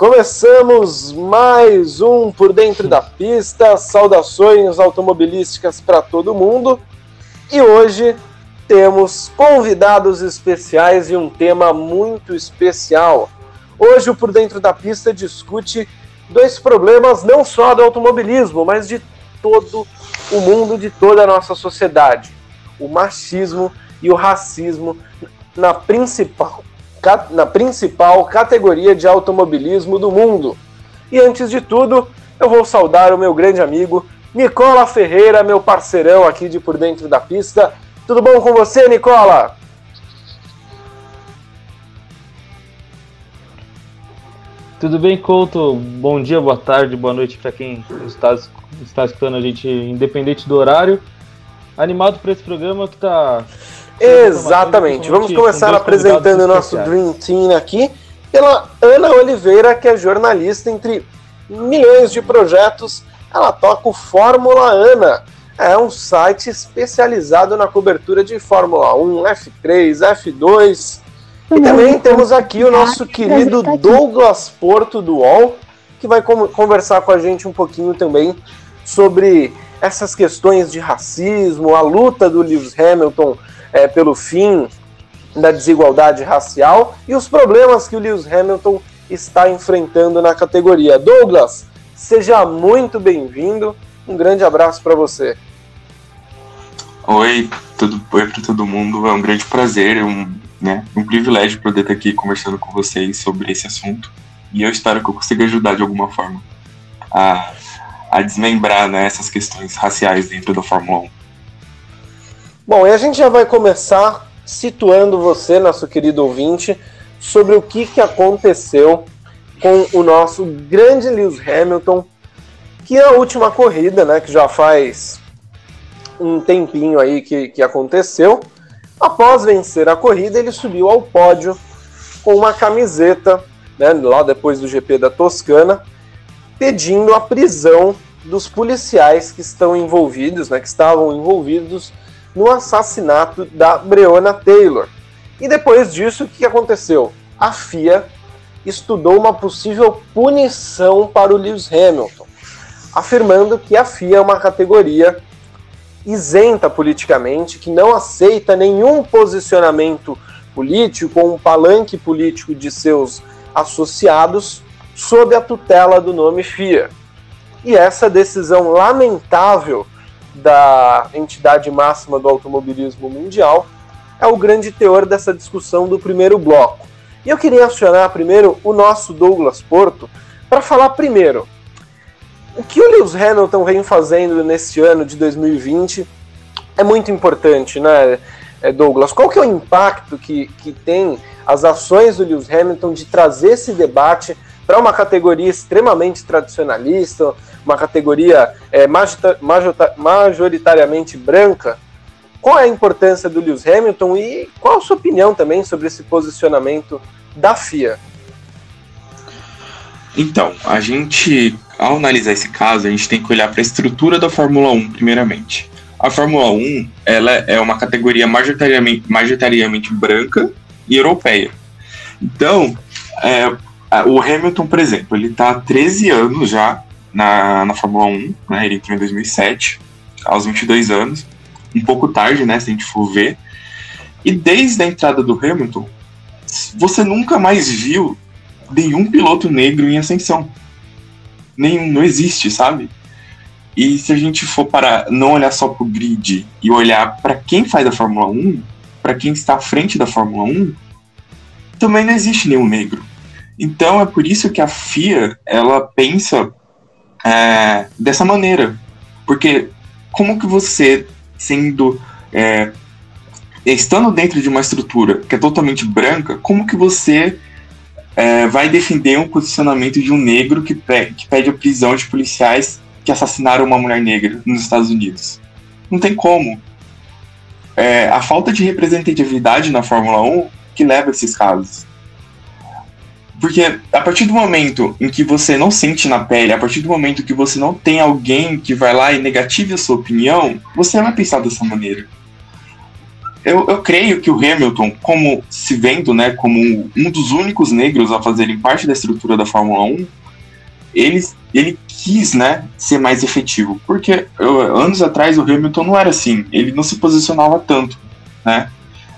começamos mais um Por Dentro da Pista. Saudações automobilísticas para todo mundo. E hoje temos convidados especiais e um tema muito especial. Hoje o Por Dentro da Pista discute dois problemas não só do automobilismo, mas de todo o mundo, de toda a nossa sociedade: o machismo e o racismo na principal na principal categoria de automobilismo do mundo. E antes de tudo, eu vou saudar o meu grande amigo Nicola Ferreira, meu parceirão aqui de Por Dentro da Pista. Tudo bom com você, Nicola? Tudo bem, Couto? Bom dia, boa tarde, boa noite para quem está, está escutando a gente, independente do horário. Animado para esse programa que está Exatamente. Vamos começar apresentando o nosso Dream Team aqui pela Ana Oliveira, que é jornalista entre milhões de projetos. Ela toca o Fórmula Ana. É um site especializado na cobertura de Fórmula 1, F3, F2. E também temos aqui o nosso querido Douglas Porto do UOL, que vai conversar com a gente um pouquinho também sobre essas questões de racismo, a luta do Lewis Hamilton é, pelo fim da desigualdade racial e os problemas que o Lewis Hamilton está enfrentando na categoria. Douglas, seja muito bem-vindo. Um grande abraço para você. Oi, tudo oi para todo mundo. É um grande prazer, um, né, um privilégio poder estar aqui conversando com vocês sobre esse assunto. E eu espero que eu consiga ajudar de alguma forma a, a desmembrar né, essas questões raciais dentro da Fórmula 1. Bom, e a gente já vai começar situando você, nosso querido ouvinte, sobre o que, que aconteceu com o nosso grande Lewis Hamilton, que na última corrida, né, que já faz um tempinho aí que, que aconteceu, após vencer a corrida, ele subiu ao pódio com uma camiseta, né, lá depois do GP da Toscana, pedindo a prisão dos policiais que estão envolvidos, né, que estavam envolvidos no assassinato da Breonna Taylor. E depois disso, o que aconteceu? A FIA estudou uma possível punição para o Lewis Hamilton, afirmando que a FIA é uma categoria isenta politicamente, que não aceita nenhum posicionamento político ou um palanque político de seus associados sob a tutela do nome FIA. E essa decisão lamentável da entidade máxima do automobilismo mundial, é o grande teor dessa discussão do primeiro bloco. E eu queria acionar primeiro o nosso Douglas Porto para falar primeiro o que o Lewis Hamilton vem fazendo nesse ano de 2020 é muito importante, né, Douglas? Qual que é o impacto que, que tem as ações do Lewis Hamilton de trazer esse debate para uma categoria extremamente tradicionalista, uma categoria é, majoritariamente branca, qual é a importância do Lewis Hamilton e qual a sua opinião também sobre esse posicionamento da FIA? Então, a gente, ao analisar esse caso, a gente tem que olhar para a estrutura da Fórmula 1, primeiramente. A Fórmula 1 ela é uma categoria majoritariamente, majoritariamente branca e europeia. Então, é, o Hamilton, por exemplo, ele está há 13 anos já na, na Fórmula 1, né? Ele entrou em 2007, aos 22 anos, um pouco tarde, né? Se a gente for ver. E desde a entrada do Hamilton, você nunca mais viu nenhum piloto negro em ascensão. Nenhum, não existe, sabe? E se a gente for para não olhar só para o grid e olhar para quem faz a Fórmula 1, para quem está à frente da Fórmula 1, também não existe nenhum negro. Então é por isso que a FIA ela pensa é, dessa maneira. Porque como que você, sendo. É, estando dentro de uma estrutura que é totalmente branca, como que você é, vai defender um posicionamento de um negro que, pe que pede a prisão de policiais que assassinaram uma mulher negra nos Estados Unidos? Não tem como. É, a falta de representatividade na Fórmula 1 que leva a esses casos. Porque a partir do momento em que você não sente na pele, a partir do momento que você não tem alguém que vai lá e negative a sua opinião, você vai pensar dessa maneira. eu, eu creio que o Hamilton, como se vendo né, como um dos únicos negros a fazerem parte da estrutura da Fórmula 1, ele, ele quis né, ser mais efetivo. Porque anos atrás o Hamilton não era assim, ele não se posicionava tanto. Né?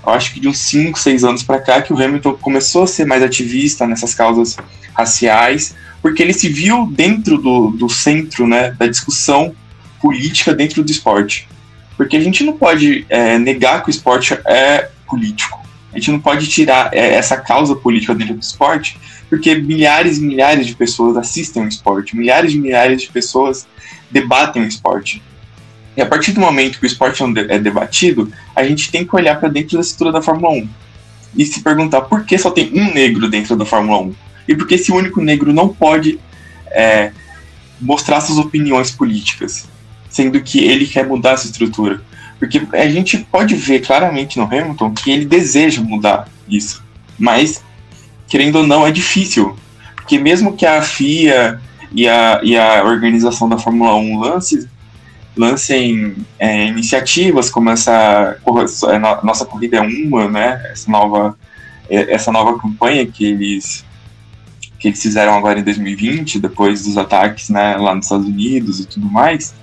Eu acho que de uns 5, 6 anos para cá que o Hamilton começou a ser mais ativista nessas causas raciais, porque ele se viu dentro do, do centro né, da discussão política dentro do esporte. Porque a gente não pode é, negar que o esporte é político. A gente não pode tirar é, essa causa política dentro do esporte, porque milhares e milhares de pessoas assistem o esporte, milhares e milhares de pessoas debatem o esporte. E a partir do momento que o esporte é, é debatido, a gente tem que olhar para dentro da estrutura da Fórmula 1 e se perguntar por que só tem um negro dentro da Fórmula 1 e por que esse único negro não pode é, mostrar suas opiniões políticas sendo que ele quer mudar essa estrutura. Porque a gente pode ver claramente no Hamilton que ele deseja mudar isso. Mas, querendo ou não, é difícil. Porque mesmo que a FIA e a, e a organização da Fórmula 1 lance, lancem é, iniciativas como essa é, nossa corrida é uma, né? Essa nova, é, essa nova campanha que eles que eles fizeram agora em 2020, depois dos ataques né, lá nos Estados Unidos e tudo mais,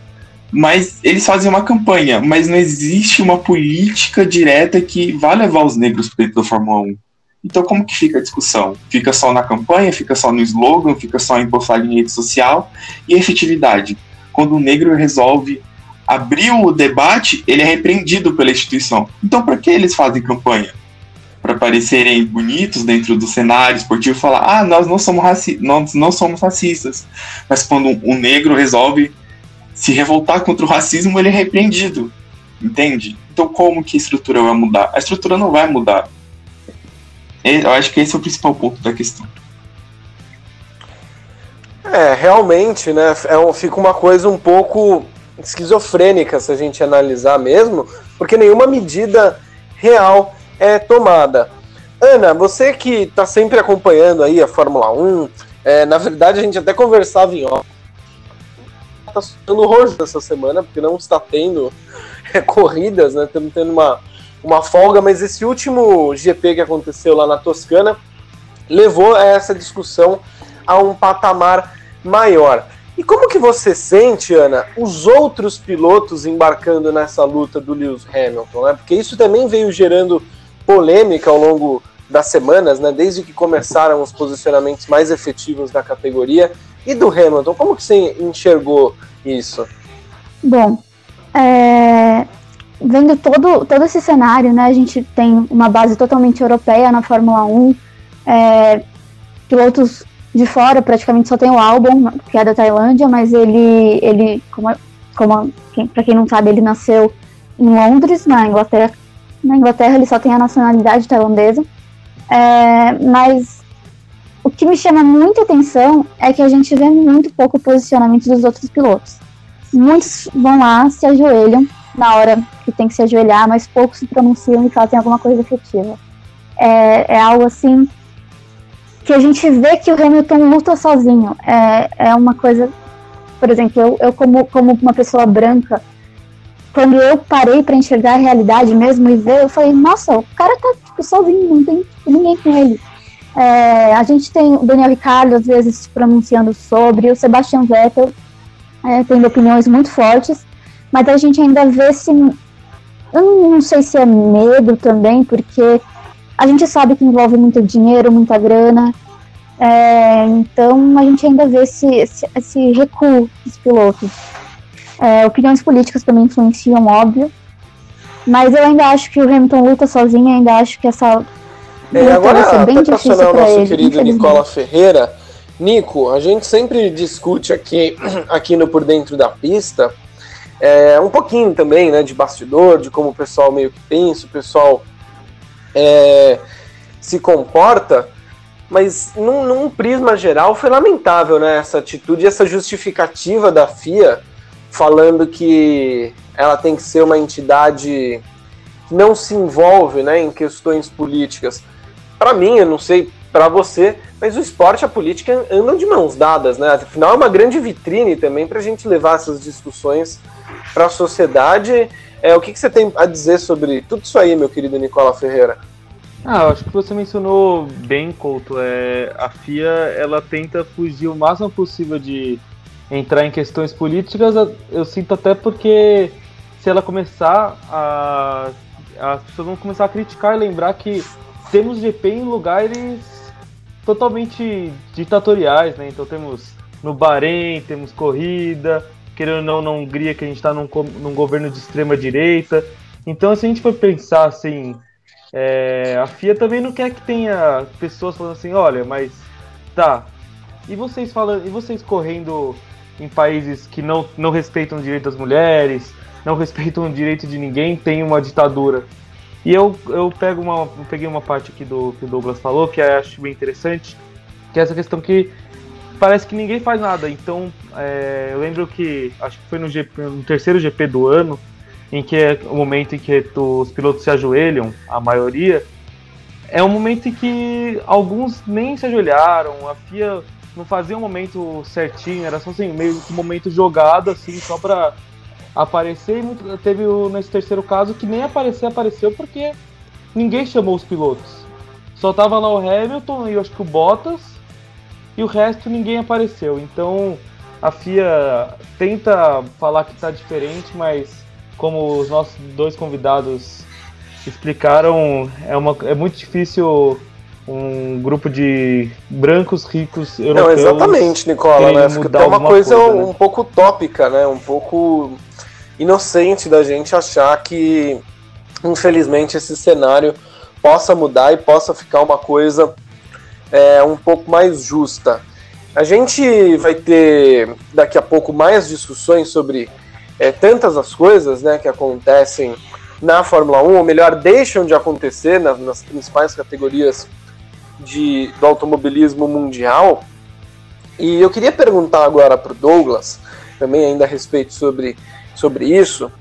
mas eles fazem uma campanha, mas não existe uma política direta que vá levar os negros para dentro da Fórmula 1. Então, como que fica a discussão? Fica só na campanha, fica só no slogan, fica só em postagem em rede social e efetividade. Quando o negro resolve abrir o debate, ele é repreendido pela instituição. Então, para que eles fazem campanha? Para parecerem bonitos dentro do cenário esportivo, falar: ah, nós não somos, raci nós não somos racistas. Mas quando o negro resolve se revoltar contra o racismo, ele é repreendido. Entende? Então, como que a estrutura vai mudar? A estrutura não vai mudar. Eu acho que esse é o principal ponto da questão. É, realmente, né? É um, fica uma coisa um pouco esquizofrênica se a gente analisar mesmo, porque nenhuma medida real é tomada. Ana, você que está sempre acompanhando aí a Fórmula 1, é, na verdade a gente até conversava em off tá sendo roxo essa semana, porque não está tendo é, corridas, né? Estamos tendo uma, uma folga, mas esse último GP que aconteceu lá na Toscana levou essa discussão a um patamar maior. E como que você sente, Ana, os outros pilotos embarcando nessa luta do Lewis Hamilton? Né? Porque isso também veio gerando polêmica ao longo das semanas, né? Desde que começaram os posicionamentos mais efetivos da categoria. E do Hamilton, como que você enxergou isso? Bom, é, vendo todo, todo esse cenário, né, a gente tem uma base totalmente europeia na Fórmula 1, é, pilotos de fora, praticamente só tem o Albon, que é da Tailândia, mas ele, ele como, como para quem não sabe, ele nasceu em Londres, na Inglaterra. Na Inglaterra ele só tem a nacionalidade tailandesa. É, mas o que me chama muita atenção é que a gente vê muito pouco posicionamento dos outros pilotos. Muitos vão lá, se ajoelham na hora que tem que se ajoelhar, mas poucos se pronunciam e fazem alguma coisa efetiva. É, é algo assim que a gente vê que o Hamilton luta sozinho. É, é uma coisa, por exemplo, eu, eu como, como uma pessoa branca, quando eu parei para enxergar a realidade mesmo e ver, eu falei, nossa, o cara tá tipo, sozinho, não tem ninguém com ele. É, a gente tem o Daniel Ricciardo às vezes se pronunciando sobre, o Sebastian Vettel é, tendo opiniões muito fortes, mas a gente ainda vê se. Eu não sei se é medo também, porque a gente sabe que envolve muito dinheiro, muita grana, é, então a gente ainda vê esse, esse, esse recuo dos pilotos. É, opiniões políticas também influenciam, óbvio, mas eu ainda acho que o Hamilton luta sozinho, ainda acho que essa é, agora, para acionar o nosso ele, querido Nicola Ferreira, Nico, a gente sempre discute aqui, aqui no Por Dentro da Pista é, um pouquinho também né, de bastidor, de como o pessoal meio que pensa, o pessoal é, se comporta, mas num, num, prisma geral foi lamentável né, essa atitude, essa justificativa da FIA falando que ela tem que ser uma entidade que não se envolve né, em questões políticas para mim, eu não sei para você, mas o esporte e a política andam de mãos dadas, né? Afinal, é uma grande vitrine também para a gente levar essas discussões para a sociedade É, o que, que você tem a dizer sobre tudo isso aí, meu querido Nicola Ferreira? Ah, acho que você mencionou bem, Couto. É, a FIA ela tenta fugir o máximo possível de entrar em questões políticas. Eu sinto até porque se ela começar a. As pessoas vão começar a criticar e lembrar que temos GP em lugares totalmente ditatoriais, né? Então temos no Bahrein, temos corrida, querendo ou não, na Hungria, que a gente está num, num governo de extrema direita. Então, se a gente for pensar assim, é, a FIA também não quer que tenha pessoas falando assim, olha, mas tá. E vocês falando, e vocês correndo em países que não, não respeitam o direito das mulheres, não respeitam o direito de ninguém, tem uma ditadura. E eu, eu pego uma, eu peguei uma parte aqui do que o Douglas falou, que eu acho bem interessante, que é essa questão que parece que ninguém faz nada. Então, é, eu lembro que, acho que foi no, GP, no terceiro GP do ano, em que é o momento em que os pilotos se ajoelham, a maioria, é um momento em que alguns nem se ajoelharam, a FIA não fazia um momento certinho, era só assim, meio que um momento jogado, assim, só pra aparecer. E teve nesse terceiro caso que nem aparecer, apareceu porque ninguém chamou os pilotos. Só tava lá o Hamilton e eu acho que o Bottas, e o resto ninguém apareceu. Então a FIA tenta falar que está diferente, mas como os nossos dois convidados explicaram, é, uma, é muito difícil um grupo de brancos ricos europeus. Não, exatamente, Nicola, né? Até uma coisa, coisa né? um pouco utópica, né? Um pouco inocente da gente achar que, infelizmente, esse cenário possa mudar e possa ficar uma coisa é, um pouco mais justa. A gente vai ter daqui a pouco mais discussões sobre é, tantas as coisas né, que acontecem na Fórmula 1, ou melhor, deixam de acontecer nas, nas principais categorias de, do automobilismo mundial. E eu queria perguntar agora para o Douglas, também ainda a respeito sobre, sobre isso.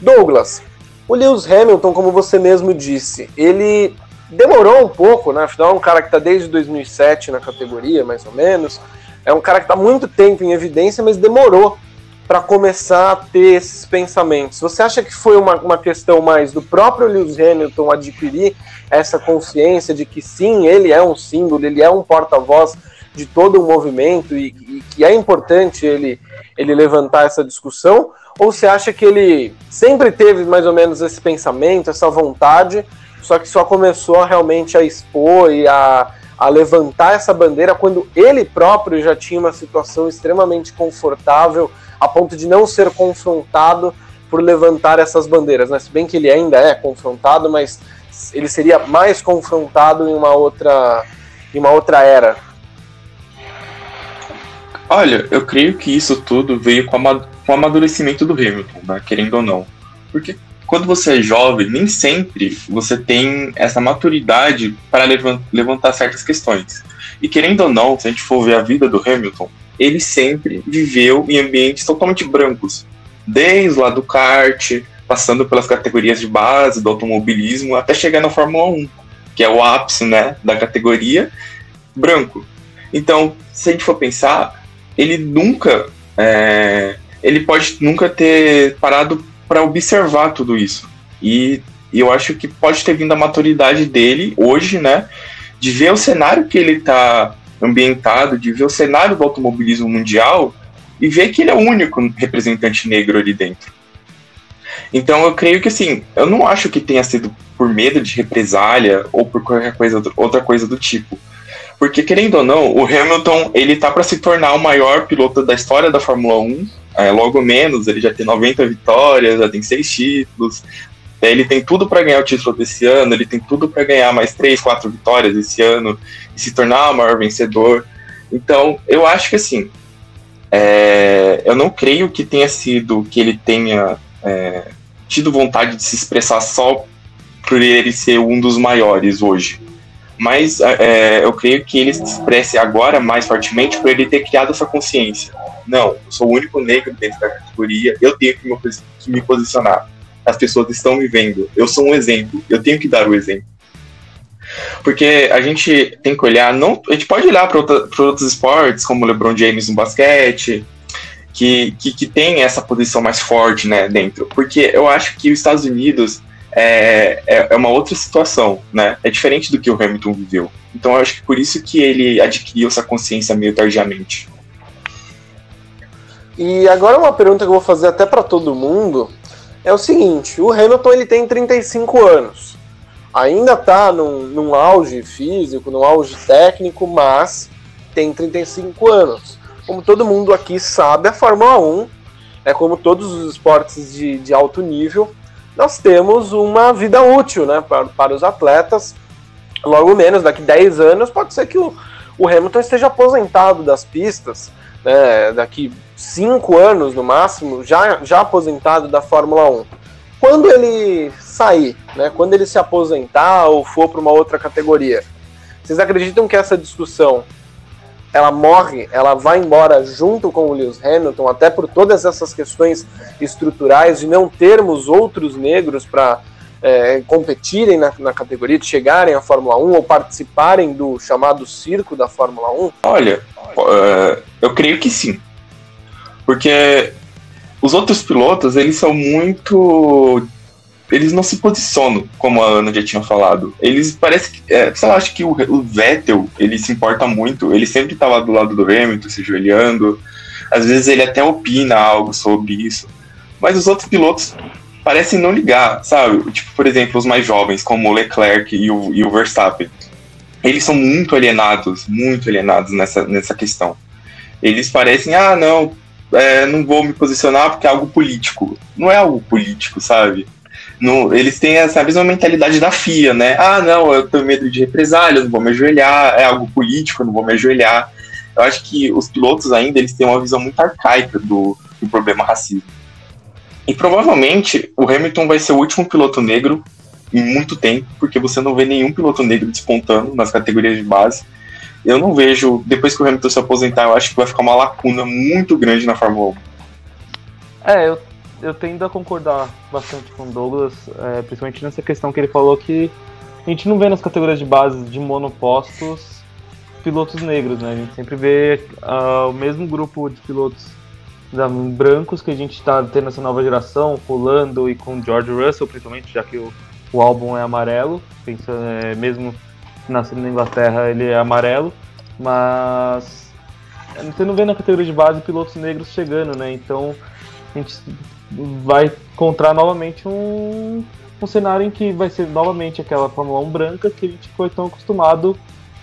Douglas, o Lewis Hamilton, como você mesmo disse, ele demorou um pouco, né? Afinal, é um cara que está desde 2007 na categoria, mais ou menos. É um cara que está muito tempo em evidência, mas demorou para começar a ter esses pensamentos. Você acha que foi uma, uma questão mais do próprio Lewis Hamilton adquirir essa consciência de que sim, ele é um símbolo, ele é um porta-voz de todo o movimento e, e que é importante ele, ele levantar essa discussão? Ou você acha que ele sempre teve mais ou menos esse pensamento, essa vontade, só que só começou realmente a expor e a, a levantar essa bandeira quando ele próprio já tinha uma situação extremamente confortável a ponto de não ser confrontado por levantar essas bandeiras, né? Se bem que ele ainda é confrontado, mas ele seria mais confrontado em uma outra, em uma outra era. Olha, eu creio que isso tudo veio com, com o amadurecimento do Hamilton, né? querendo ou não. Porque quando você é jovem, nem sempre você tem essa maturidade para levantar certas questões. E querendo ou não, se a gente for ver a vida do Hamilton, ele sempre viveu em ambientes totalmente brancos. Desde lá do kart, passando pelas categorias de base do automobilismo, até chegar na Fórmula 1, que é o ápice né, da categoria branco. Então, se a gente for pensar, ele nunca. É, ele pode nunca ter parado para observar tudo isso. E eu acho que pode ter vindo a maturidade dele hoje, né? De ver o cenário que ele está ambientado, de ver o cenário do automobilismo mundial e ver que ele é o único representante negro ali dentro. Então eu creio que assim, eu não acho que tenha sido por medo de represália ou por qualquer coisa, outra coisa do tipo. Porque querendo ou não, o Hamilton ele tá para se tornar o maior piloto da história da Fórmula 1 é, logo menos, ele já tem 90 vitórias, já tem seis títulos. É, ele tem tudo para ganhar o título desse ano, ele tem tudo para ganhar mais três, quatro vitórias esse ano e se tornar o maior vencedor. Então, eu acho que assim, é, eu não creio que tenha sido que ele tenha é, tido vontade de se expressar só por ele ser um dos maiores hoje. Mas é, eu creio que ele se expresse agora mais fortemente por ele ter criado essa consciência não, eu sou o único negro dentro da categoria, eu tenho que me, posicionar. As pessoas estão me vendo, eu sou um exemplo, eu tenho que dar o exemplo. Porque a gente tem que olhar, não, a gente pode olhar para outros esportes, como o LeBron James no basquete, que, que, que tem essa posição mais forte né, dentro. Porque eu acho que os Estados Unidos é, é, é, uma outra situação, né? É diferente do que o Hamilton viveu. Então eu acho que por isso que ele adquiriu essa consciência meio tardiamente. E agora uma pergunta que eu vou fazer até para todo mundo é o seguinte: o Hamilton ele tem 35 anos, ainda está num, num auge físico, num auge técnico, mas tem 35 anos. Como todo mundo aqui sabe, a Fórmula 1 é como todos os esportes de, de alto nível, nós temos uma vida útil né, para, para os atletas. Logo menos, daqui 10 anos, pode ser que o, o Hamilton esteja aposentado das pistas, né, daqui 5 anos no máximo, já, já aposentado da Fórmula 1. Quando ele sair, né, quando ele se aposentar ou for para uma outra categoria, vocês acreditam que essa discussão ela morre, ela vai embora junto com o Lewis Hamilton, até por todas essas questões estruturais de não termos outros negros para é, competirem na, na, categoria, de chegarem à Fórmula 1 ou participarem do chamado circo da Fórmula 1? Olha, uh, eu creio que sim. Porque os outros pilotos, eles são muito eles não se posicionam, como a Ana já tinha falado. Eles parece que. É, sei lá, acho que o, o, Vettel, ele se importa muito. Ele sempre tá lá do lado do Hamilton, se ajoelhando. Às vezes ele até opina algo sobre isso. Mas os outros pilotos parecem não ligar, sabe? Tipo, por exemplo, os mais jovens, como o Leclerc e o, e o Verstappen. Eles são muito alienados, muito alienados nessa, nessa questão. Eles parecem, ah, não, é, não vou me posicionar porque é algo político. Não é algo político, sabe? No, eles têm essa mesma mentalidade da FIA, né? Ah, não, eu tenho medo de represália, não vou me ajoelhar, é algo político, não vou me ajoelhar. Eu acho que os pilotos ainda eles têm uma visão muito arcaica do, do problema racismo. E provavelmente o Hamilton vai ser o último piloto negro em muito tempo, porque você não vê nenhum piloto negro despontando nas categorias de base. Eu não vejo, depois que o Hamilton se aposentar, eu acho que vai ficar uma lacuna muito grande na Fórmula 1. É, eu eu tendo a concordar bastante com o Douglas, é, principalmente nessa questão que ele falou que a gente não vê nas categorias de base de monopostos pilotos negros, né? A gente sempre vê uh, o mesmo grupo de pilotos brancos que a gente está tendo essa nova geração, com o Lando e com o George Russell, principalmente, já que o, o álbum é amarelo, pensando, é, mesmo nascendo na Inglaterra ele é amarelo, mas você não vê na categoria de base pilotos negros chegando, né? Então a gente vai encontrar novamente um, um cenário em que vai ser novamente aquela Fórmula 1 branca que a gente foi tão acostumado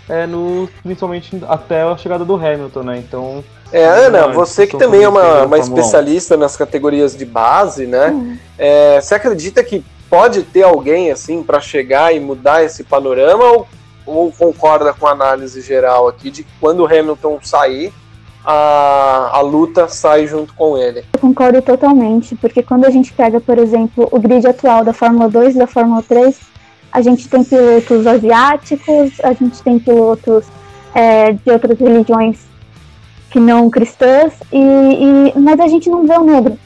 é, no, principalmente até a chegada do Hamilton, né? Então. É, Ana, você que também é uma, uma especialista nas categorias de base, né? Uhum. É, você acredita que pode ter alguém assim para chegar e mudar esse panorama ou, ou concorda com a análise geral aqui de que quando o Hamilton sair, a, a luta sai junto com ele. Eu concordo totalmente, porque quando a gente pega, por exemplo, o grid atual da Fórmula 2 e da Fórmula 3, a gente tem pilotos asiáticos, a gente tem pilotos é, de outras religiões que não cristãs, e, e, mas a gente não vê o negro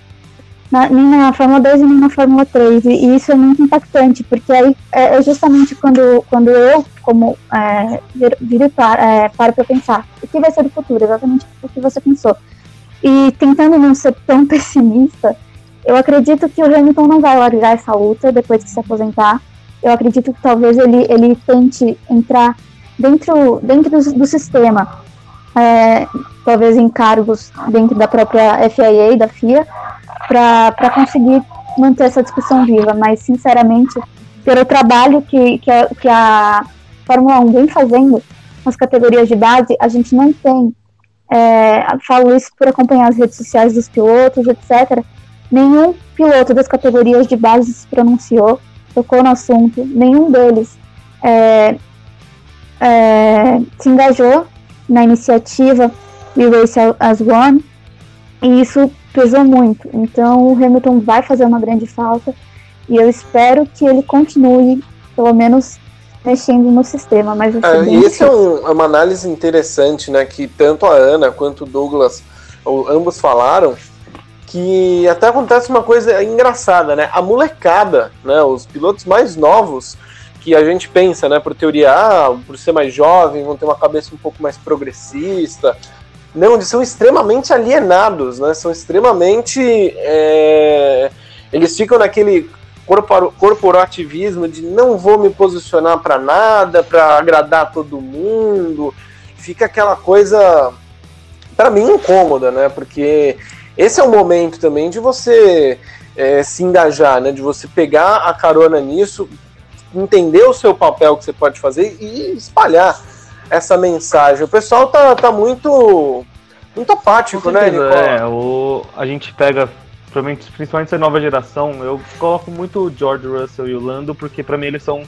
na, nem na Fórmula 2 e nem na Fórmula 3. E, e isso é muito impactante, porque aí é, é justamente quando, quando eu, como é, é, para para pensar o que vai ser do futuro, exatamente o que você pensou. E tentando não ser tão pessimista, eu acredito que o Hamilton não vai largar essa luta depois de se aposentar. Eu acredito que talvez ele, ele tente entrar dentro, dentro do, do sistema, é, talvez em cargos dentro da própria FIA, da FIA, para conseguir manter essa discussão viva, mas sinceramente, pelo trabalho que, que, a, que a Fórmula 1 vem fazendo nas categorias de base, a gente não tem, é, falo isso por acompanhar as redes sociais dos pilotos, etc. Nenhum piloto das categorias de base se pronunciou, tocou no assunto, nenhum deles é, é, se engajou na iniciativa We Race as One, e isso pesou muito. Então o Hamilton vai fazer uma grande falta e eu espero que ele continue, pelo menos mexendo no sistema. Mas é, e é, um, é, uma análise interessante, né? Que tanto a Ana quanto o Douglas, ou, ambos falaram que até acontece uma coisa engraçada, né? A molecada, né? Os pilotos mais novos que a gente pensa, né? Por teoria, ah, por ser mais jovem, vão ter uma cabeça um pouco mais progressista, não, eles são extremamente alienados, né? São extremamente. É, eles ficam naquele corporativismo de não vou me posicionar para nada, para agradar todo mundo. Fica aquela coisa, para mim, incômoda, né? Porque esse é o momento também de você é, se engajar, né? De você pegar a carona nisso, entender o seu papel que você pode fazer e espalhar essa mensagem. O pessoal tá, tá muito muito apático, né, Nicola? É, o, a gente pega, principalmente essa nova geração, eu coloco muito o George Russell e o Lando, porque para mim eles são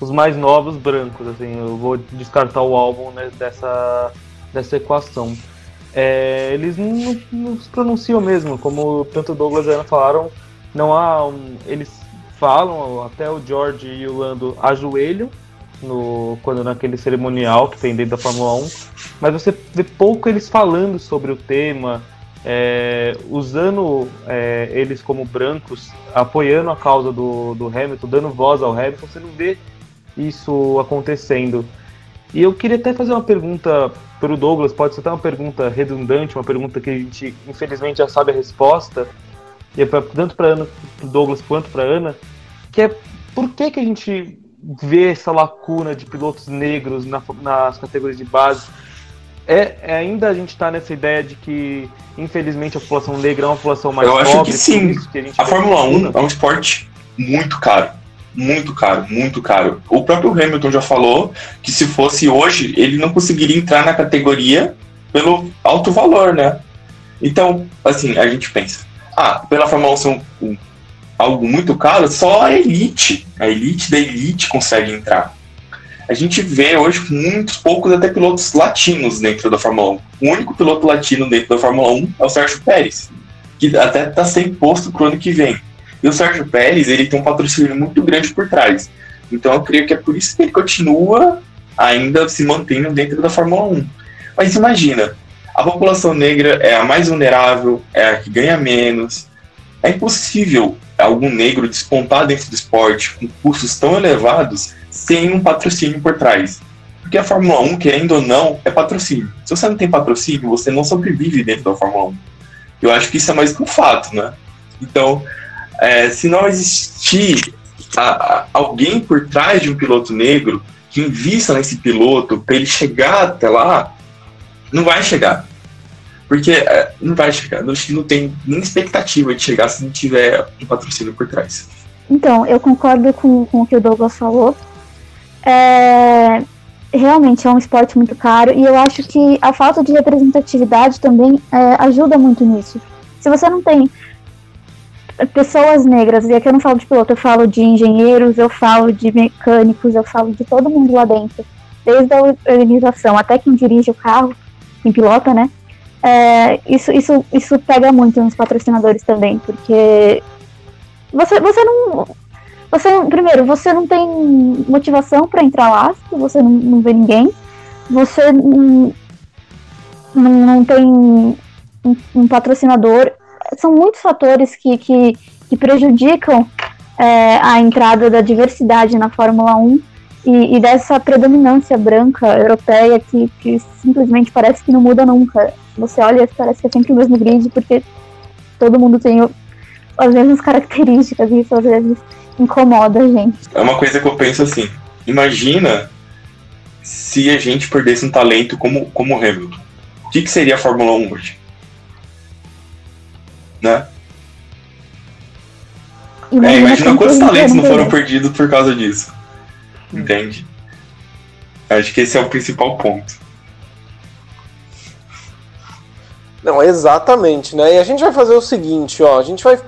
os mais novos brancos, assim, eu vou descartar o álbum né, dessa, dessa equação. É, eles não, não, se pronunciam mesmo, como tanto o Douglas e a Ana falaram, não há um, eles falam, até o George e o Lando ajoelham no, quando naquele cerimonial que tem dentro da Fórmula 1, mas você vê pouco eles falando sobre o tema, é, usando é, eles como brancos, apoiando a causa do, do Hamilton, dando voz ao Hamilton, você não vê isso acontecendo. E eu queria até fazer uma pergunta para o Douglas, pode ser até uma pergunta redundante, uma pergunta que a gente infelizmente já sabe a resposta, e é pra, tanto para o Douglas quanto para Ana, que é por que, que a gente vê essa lacuna de pilotos negros na, nas categorias de base? É, é ainda a gente está nessa ideia de que, infelizmente, a população negra é uma população mais Eu pobre. acho que sim. Que a, a Fórmula 1 é um esporte muito caro. Muito caro, muito caro. O próprio Hamilton já falou que se fosse hoje, ele não conseguiria entrar na categoria pelo alto valor, né? Então, assim, a gente pensa, ah, pela Fórmula 1 ser um, algo muito caro, só a elite, a elite da elite consegue entrar. A gente vê hoje muitos poucos até pilotos latinos dentro da Fórmula 1. O único piloto latino dentro da Fórmula 1 é o Sérgio Pérez, que até está sem posto para o ano que vem. E o Sérgio Pérez, ele tem um patrocínio muito grande por trás. Então eu creio que é por isso que ele continua ainda se mantendo dentro da Fórmula 1. Mas imagina, a população negra é a mais vulnerável, é a que ganha menos. É impossível algum negro despontar dentro do esporte com custos tão elevados sem um patrocínio por trás. Porque a Fórmula 1, querendo ou não, é patrocínio. Se você não tem patrocínio, você não sobrevive dentro da Fórmula 1. Eu acho que isso é mais que um fato, né? Então, é, se não existir a, a, alguém por trás de um piloto negro que invista nesse piloto para ele chegar até lá, não vai chegar. Porque é, não vai chegar, não, não tem nem expectativa de chegar se não tiver um patrocínio por trás. Então, eu concordo com, com o que o Douglas falou. É, realmente é um esporte muito caro e eu acho que a falta de representatividade também é, ajuda muito nisso. Se você não tem pessoas negras, e aqui eu não falo de piloto, eu falo de engenheiros, eu falo de mecânicos, eu falo de todo mundo lá dentro, desde a organização até quem dirige o carro, quem pilota, né? É, isso, isso, isso pega muito nos patrocinadores também, porque você, você não. Você, primeiro, você não tem motivação para entrar lá, você não, não vê ninguém, você não, não, não tem um, um, patrocinador. São muitos fatores que, que, que prejudicam é, a entrada da diversidade na Fórmula 1 e, e, dessa predominância branca europeia que, que simplesmente parece que não muda nunca. Você olha e parece que é sempre o mesmo grid, porque todo mundo tem as mesmas características, e isso às vezes incomoda a gente. É uma coisa que eu penso assim: imagina se a gente perdesse um talento como, como o Hamilton. O que, que seria a Fórmula 1 hoje? Né? Imagina, é, imagina quantos talentos não foram perdidos por causa disso. Entende? Acho que esse é o principal ponto. Não, exatamente, né? E a gente vai fazer o seguinte, ó, a gente vai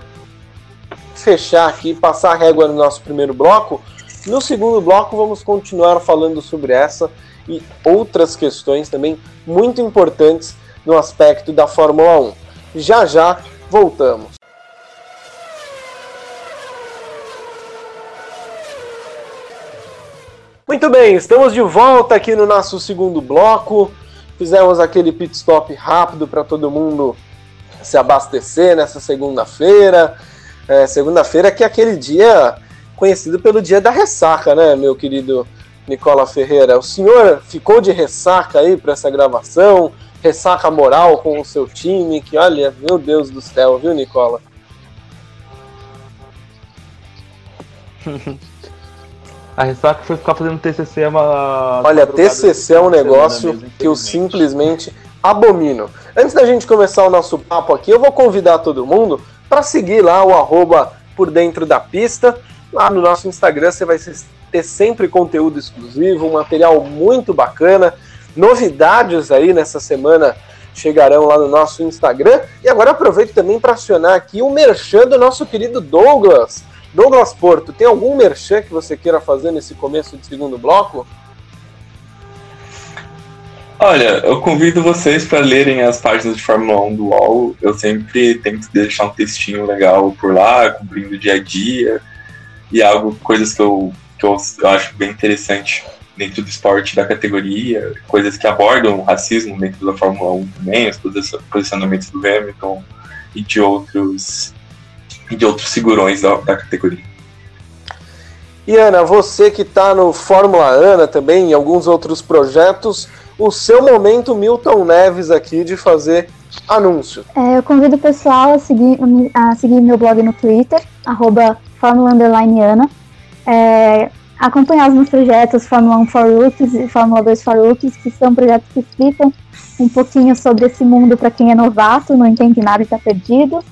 fechar aqui, passar a régua no nosso primeiro bloco. No segundo bloco vamos continuar falando sobre essa e outras questões também muito importantes no aspecto da Fórmula 1. Já já voltamos. Muito bem, estamos de volta aqui no nosso segundo bloco. Fizemos aquele pit stop rápido para todo mundo se abastecer nessa segunda-feira. É, segunda-feira que é aquele dia conhecido pelo dia da ressaca, né, meu querido Nicola Ferreira? O senhor ficou de ressaca aí para essa gravação? ressaca moral com o seu time, que olha, meu Deus do céu, viu, Nicola? A ressaca foi ficar fazendo TCC é uma. Olha, TCC é um negócio mesmo, que eu simplesmente abomino. Antes da gente começar o nosso papo aqui, eu vou convidar todo mundo para seguir lá o arroba por dentro da pista. Lá no nosso Instagram você vai ter sempre conteúdo exclusivo, um material muito bacana, novidades aí nessa semana chegarão lá no nosso Instagram. E agora aproveito também para acionar aqui o merchan do nosso querido Douglas. Douglas Porto, tem algum merchan que você queira fazer nesse começo de segundo bloco? Olha, eu convido vocês para lerem as páginas de Fórmula 1 do UOL. Eu sempre tento deixar um textinho legal por lá, cobrindo o dia a dia e algo, coisas que eu, que eu acho bem interessante dentro do esporte da categoria, coisas que abordam o racismo dentro da Fórmula 1 também, os posicionamentos do Hamilton e de outros e de outros figurões da, da categoria. E Ana, você que está no Fórmula Ana também, em alguns outros projetos, o seu momento Milton Neves aqui de fazer anúncio. É, eu convido o pessoal a seguir, a seguir meu blog no Twitter, arroba Fórmula Ana. É, acompanhar os meus projetos Fórmula 1 for Rookies e Fórmula 2 for Rookies, que são projetos que explicam um pouquinho sobre esse mundo para quem é novato, não entende nada e está perdido.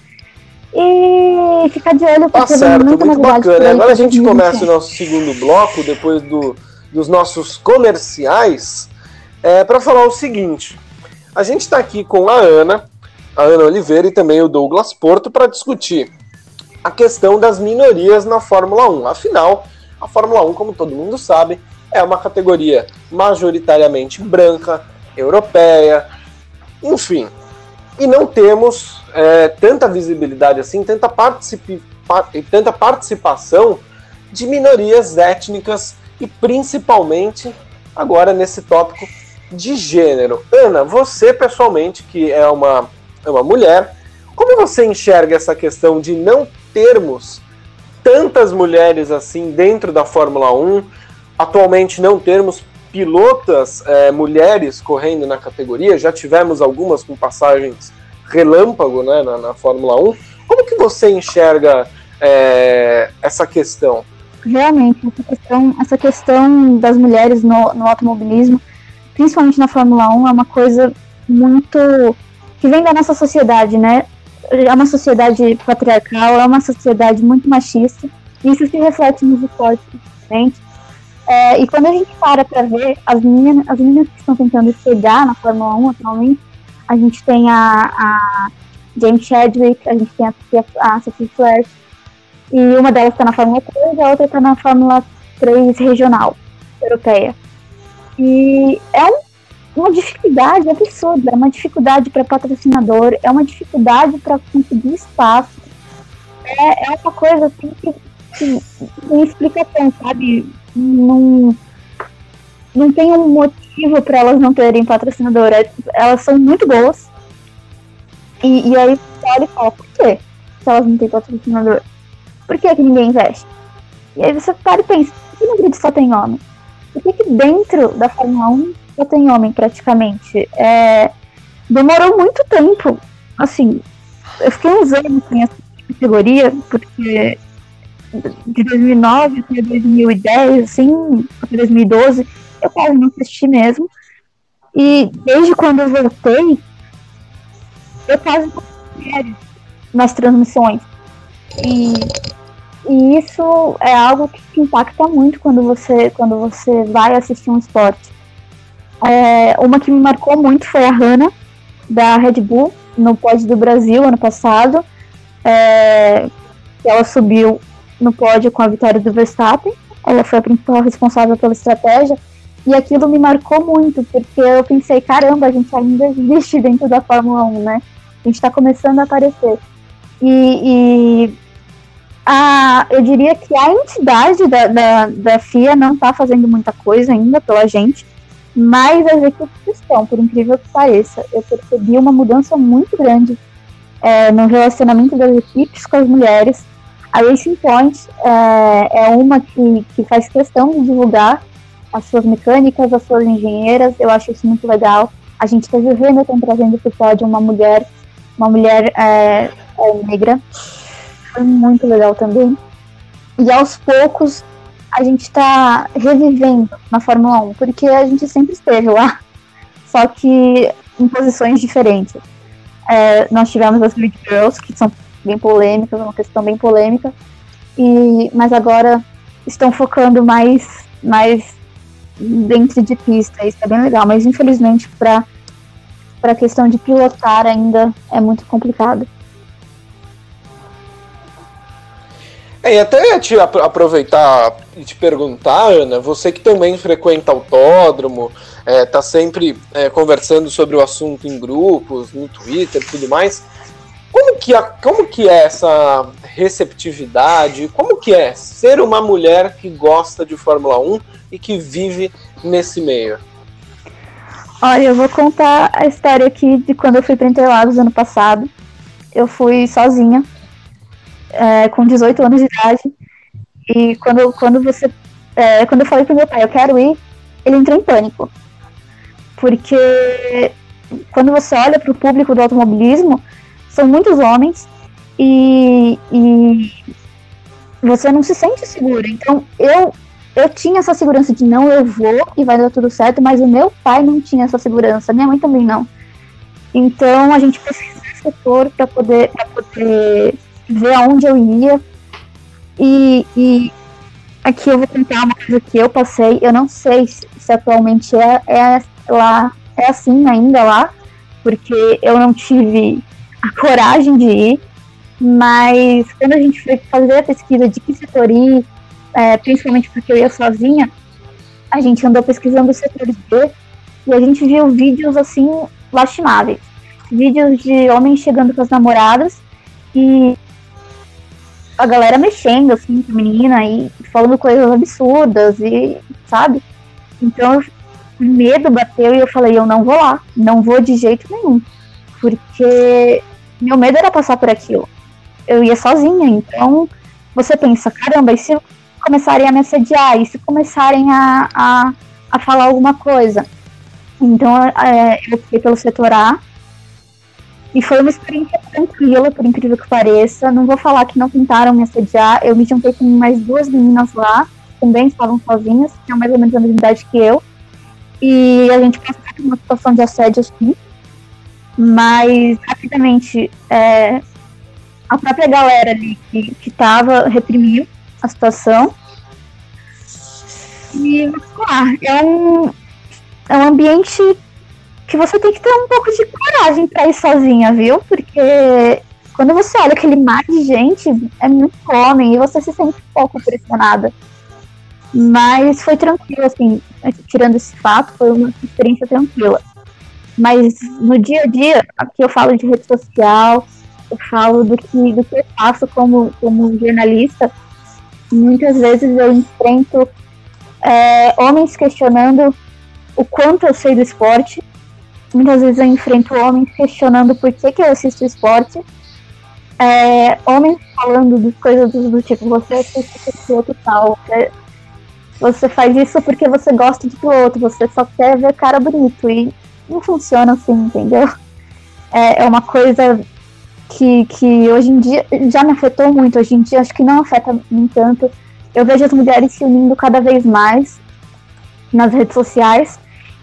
E ficar de olho tá certo, muito, muito bacana. Agora a gente começa o nosso segundo bloco, depois do, dos nossos comerciais, é, para falar o seguinte. A gente está aqui com a Ana, a Ana Oliveira e também o Douglas Porto para discutir a questão das minorias na Fórmula 1. Afinal, a Fórmula 1, como todo mundo sabe, é uma categoria majoritariamente branca, europeia, enfim. E não temos é, tanta visibilidade assim, tanta, particip... tanta participação de minorias étnicas e principalmente agora nesse tópico de gênero. Ana, você pessoalmente, que é uma, é uma mulher, como você enxerga essa questão de não termos tantas mulheres assim dentro da Fórmula 1, atualmente não termos pilotas é, mulheres correndo na categoria, já tivemos algumas com passagens relâmpago né, na, na Fórmula 1. Como que você enxerga é, essa questão? Realmente, essa questão, essa questão das mulheres no, no automobilismo, principalmente na Fórmula 1, é uma coisa muito que vem da nossa sociedade, né? É uma sociedade patriarcal, é uma sociedade muito machista, e isso se reflete nos esportes, principalmente. É, e quando a gente para para ver as meninas, as meninas que estão tentando chegar na Fórmula 1 atualmente, a gente tem a, a James Chadwick, a gente tem a, a Sophie Flash, e uma delas está na Fórmula 3 e a outra está na Fórmula 3 regional, europeia. E é um, uma dificuldade absurda, é uma dificuldade para patrocinador, é uma dificuldade para conseguir espaço. É, é uma coisa assim que, não explicação, sabe? Não, não tem um motivo para elas não terem patrocinador. É, elas são muito boas. E, e aí você e fala, por quê? Se elas não têm patrocinador? Por que, que ninguém investe? E aí você para e pensa, por que no grid só tem homem? Por que, que dentro da Fórmula 1 só tem homem praticamente? É, demorou muito tempo. Assim, eu fiquei uns anos nessa categoria, porque de 2009 até 2010, assim, até 2012, eu quase não assisti mesmo. E desde quando eu voltei, eu quase não nas transmissões. E, e isso é algo que impacta muito quando você, quando você vai assistir um esporte. É, uma que me marcou muito foi a Hannah, da Red Bull, no pódio do Brasil ano passado. É, ela subiu no pódio com a vitória do Verstappen. Ela foi a principal responsável pela estratégia. E aquilo me marcou muito, porque eu pensei, caramba, a gente ainda existe dentro da Fórmula 1, né? A gente está começando a aparecer. E, e a, eu diria que a entidade da, da, da FIA não está fazendo muita coisa ainda pela gente, mas as equipes estão, por incrível que pareça. Eu percebi uma mudança muito grande é, no relacionamento das equipes com as mulheres. A Racing Point é, é uma que, que faz questão de divulgar as suas mecânicas, as suas engenheiras, eu acho isso muito legal. A gente teve o Hamilton trazendo pro pódio uma mulher, uma mulher é, é, negra. Foi muito legal também. E aos poucos a gente está revivendo na Fórmula 1, porque a gente sempre esteve lá, só que em posições diferentes. É, nós tivemos as Grid Girls, que são bem polêmicas, uma questão bem polêmica, e, mas agora estão focando mais, mais dentro de pista, isso é bem legal, mas infelizmente para a questão de pilotar ainda é muito complicado. É, e até te aproveitar e te perguntar, Ana, você que também frequenta autódromo, é, tá sempre é, conversando sobre o assunto em grupos, no Twitter e tudo mais, como que, como que é essa receptividade? Como que é ser uma mulher que gosta de Fórmula 1 e que vive nesse meio? Olha, eu vou contar a história aqui de quando eu fui para Interlagos ano passado. Eu fui sozinha, é, com 18 anos de idade. E quando, quando você. É, quando eu falei pro meu pai, eu quero ir, ele entrou em pânico. Porque quando você olha para o público do automobilismo, são muitos homens e, e você não se sente segura. Então eu eu tinha essa segurança de não, eu vou e vai dar tudo certo, mas o meu pai não tinha essa segurança, minha mãe também não. Então a gente precisava de setor para poder, poder ver aonde eu ia. E, e aqui eu vou contar uma coisa que eu passei. Eu não sei se, se atualmente é, é lá é assim ainda lá, porque eu não tive a coragem de ir. Mas quando a gente foi fazer a pesquisa de que setor ir, é, principalmente porque eu ia sozinha, a gente andou pesquisando os setores B e a gente viu vídeos assim lastimáveis. Vídeos de homens chegando com as namoradas e a galera mexendo assim com a menina e falando coisas absurdas e sabe? Então o medo bateu e eu falei, eu não vou lá, não vou de jeito nenhum. Porque meu medo era passar por aquilo. Eu ia sozinha, então você pensa, caramba, e se começarem a me assediar, e se começarem a, a, a falar alguma coisa? Então é, eu fui pelo setor A, e foi uma experiência tranquila, por incrível que pareça. Não vou falar que não tentaram me assediar. Eu me juntei com mais duas meninas lá, também estavam sozinhas, tinham mais ou menos a mesma idade que eu. E a gente passou por uma situação de assédio, sim. Mas, rapidamente, é, a própria galera ali que, que tava reprimiu a situação. E, lá, é um, é um ambiente que você tem que ter um pouco de coragem para ir sozinha, viu? Porque quando você olha aquele mar de gente, é muito homem e você se sente um pouco pressionada. Mas foi tranquilo, assim, tirando esse fato, foi uma experiência tranquila. Mas no dia a dia, aqui eu falo de rede social, eu falo do que, do que eu faço como, como jornalista. Muitas vezes eu enfrento é, homens questionando o quanto eu sei do esporte. Muitas vezes eu enfrento homens questionando por que, que eu assisto esporte. É, homens falando de coisas do, do tipo, você assiste piloto tal, você, você faz isso porque você gosta de piloto, você só quer ver cara bonito. E não funciona assim, entendeu? É, é uma coisa que, que hoje em dia já me afetou muito, hoje em dia acho que não afeta nem tanto. Eu vejo as mulheres se unindo cada vez mais nas redes sociais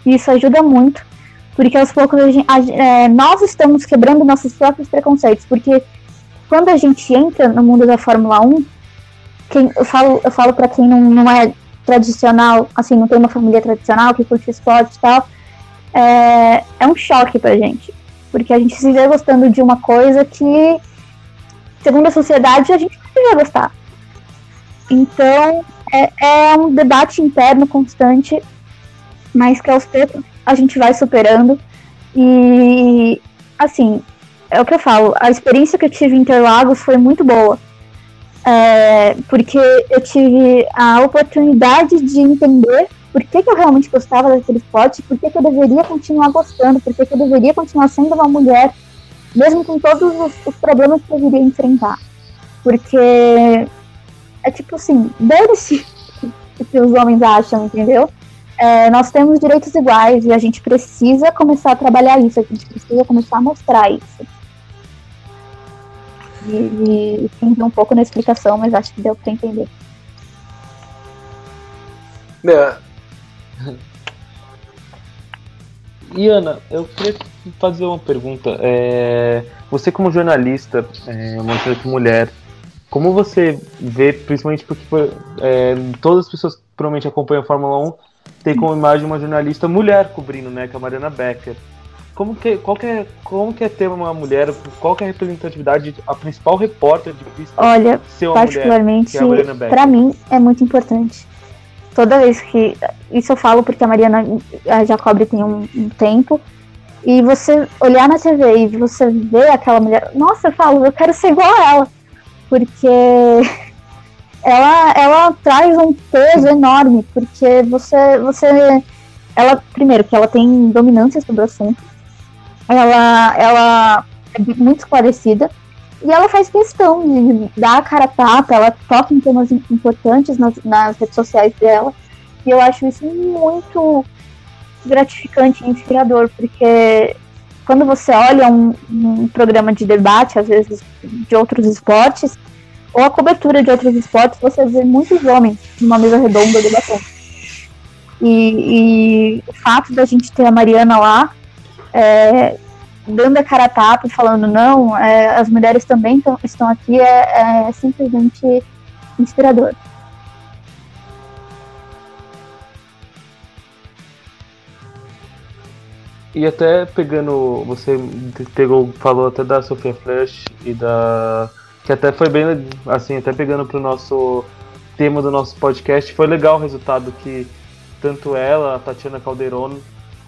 e isso ajuda muito, porque aos poucos gente, a, é, nós estamos quebrando nossos próprios preconceitos, porque quando a gente entra no mundo da Fórmula 1, quem, eu falo, eu falo para quem não, não é tradicional, assim, não tem uma família tradicional que curte esporte e tal, é, é um choque pra gente. Porque a gente se vê gostando de uma coisa que, segundo a sociedade, a gente não deveria gostar. Então, é, é um debate interno constante, mas que aos poucos a gente vai superando. E, assim, é o que eu falo, a experiência que eu tive em Interlagos foi muito boa. É, porque eu tive a oportunidade de entender por que, que eu realmente gostava daquele esporte, por que, que eu deveria continuar gostando, por que, que eu deveria continuar sendo uma mulher, mesmo com todos os, os problemas que eu iria enfrentar. Porque é tipo assim, dane-se o que os homens acham, entendeu? é, nós temos direitos iguais e a gente precisa começar a trabalhar isso, a gente precisa começar a mostrar isso. E, e um pouco na explicação, mas acho que deu para entender. É. E Ana, eu queria fazer uma pergunta. É, você como jornalista, é, uma jornalista mulher, como você vê, principalmente porque é, todas as pessoas que provavelmente acompanham a Fórmula 1 tem como imagem uma jornalista mulher cobrindo, né, que é a Mariana Becker. Como que, qual que é, como que é ter uma mulher, qual que é a representatividade, a principal repórter de pista Olha, uma particularmente, é para mim, é muito importante. Toda vez que, isso eu falo porque a Mariana a Jacob tem um, um tempo, e você olhar na TV e você ver aquela mulher, nossa, eu falo, eu quero ser igual a ela, porque ela, ela traz um peso enorme, porque você, você, ela, primeiro, que ela tem dominância sobre o assunto, ela, ela é muito esclarecida, e ela faz questão de dar a cara a tapa, ela toca em temas importantes nas, nas redes sociais dela, e eu acho isso muito gratificante e inspirador, porque quando você olha um, um programa de debate, às vezes de outros esportes, ou a cobertura de outros esportes, você vê muitos homens numa mesa redonda debatendo. E, e o fato da gente ter a Mariana lá, é, dando a cara a tapa falando não, é, as mulheres também tão, estão aqui, é, é simplesmente inspirador. E até pegando, você pegou, falou até da Sofia Flash e da que até foi bem, assim, até pegando pro nosso tema do nosso podcast, foi legal o resultado que tanto ela, a Tatiana Calderon,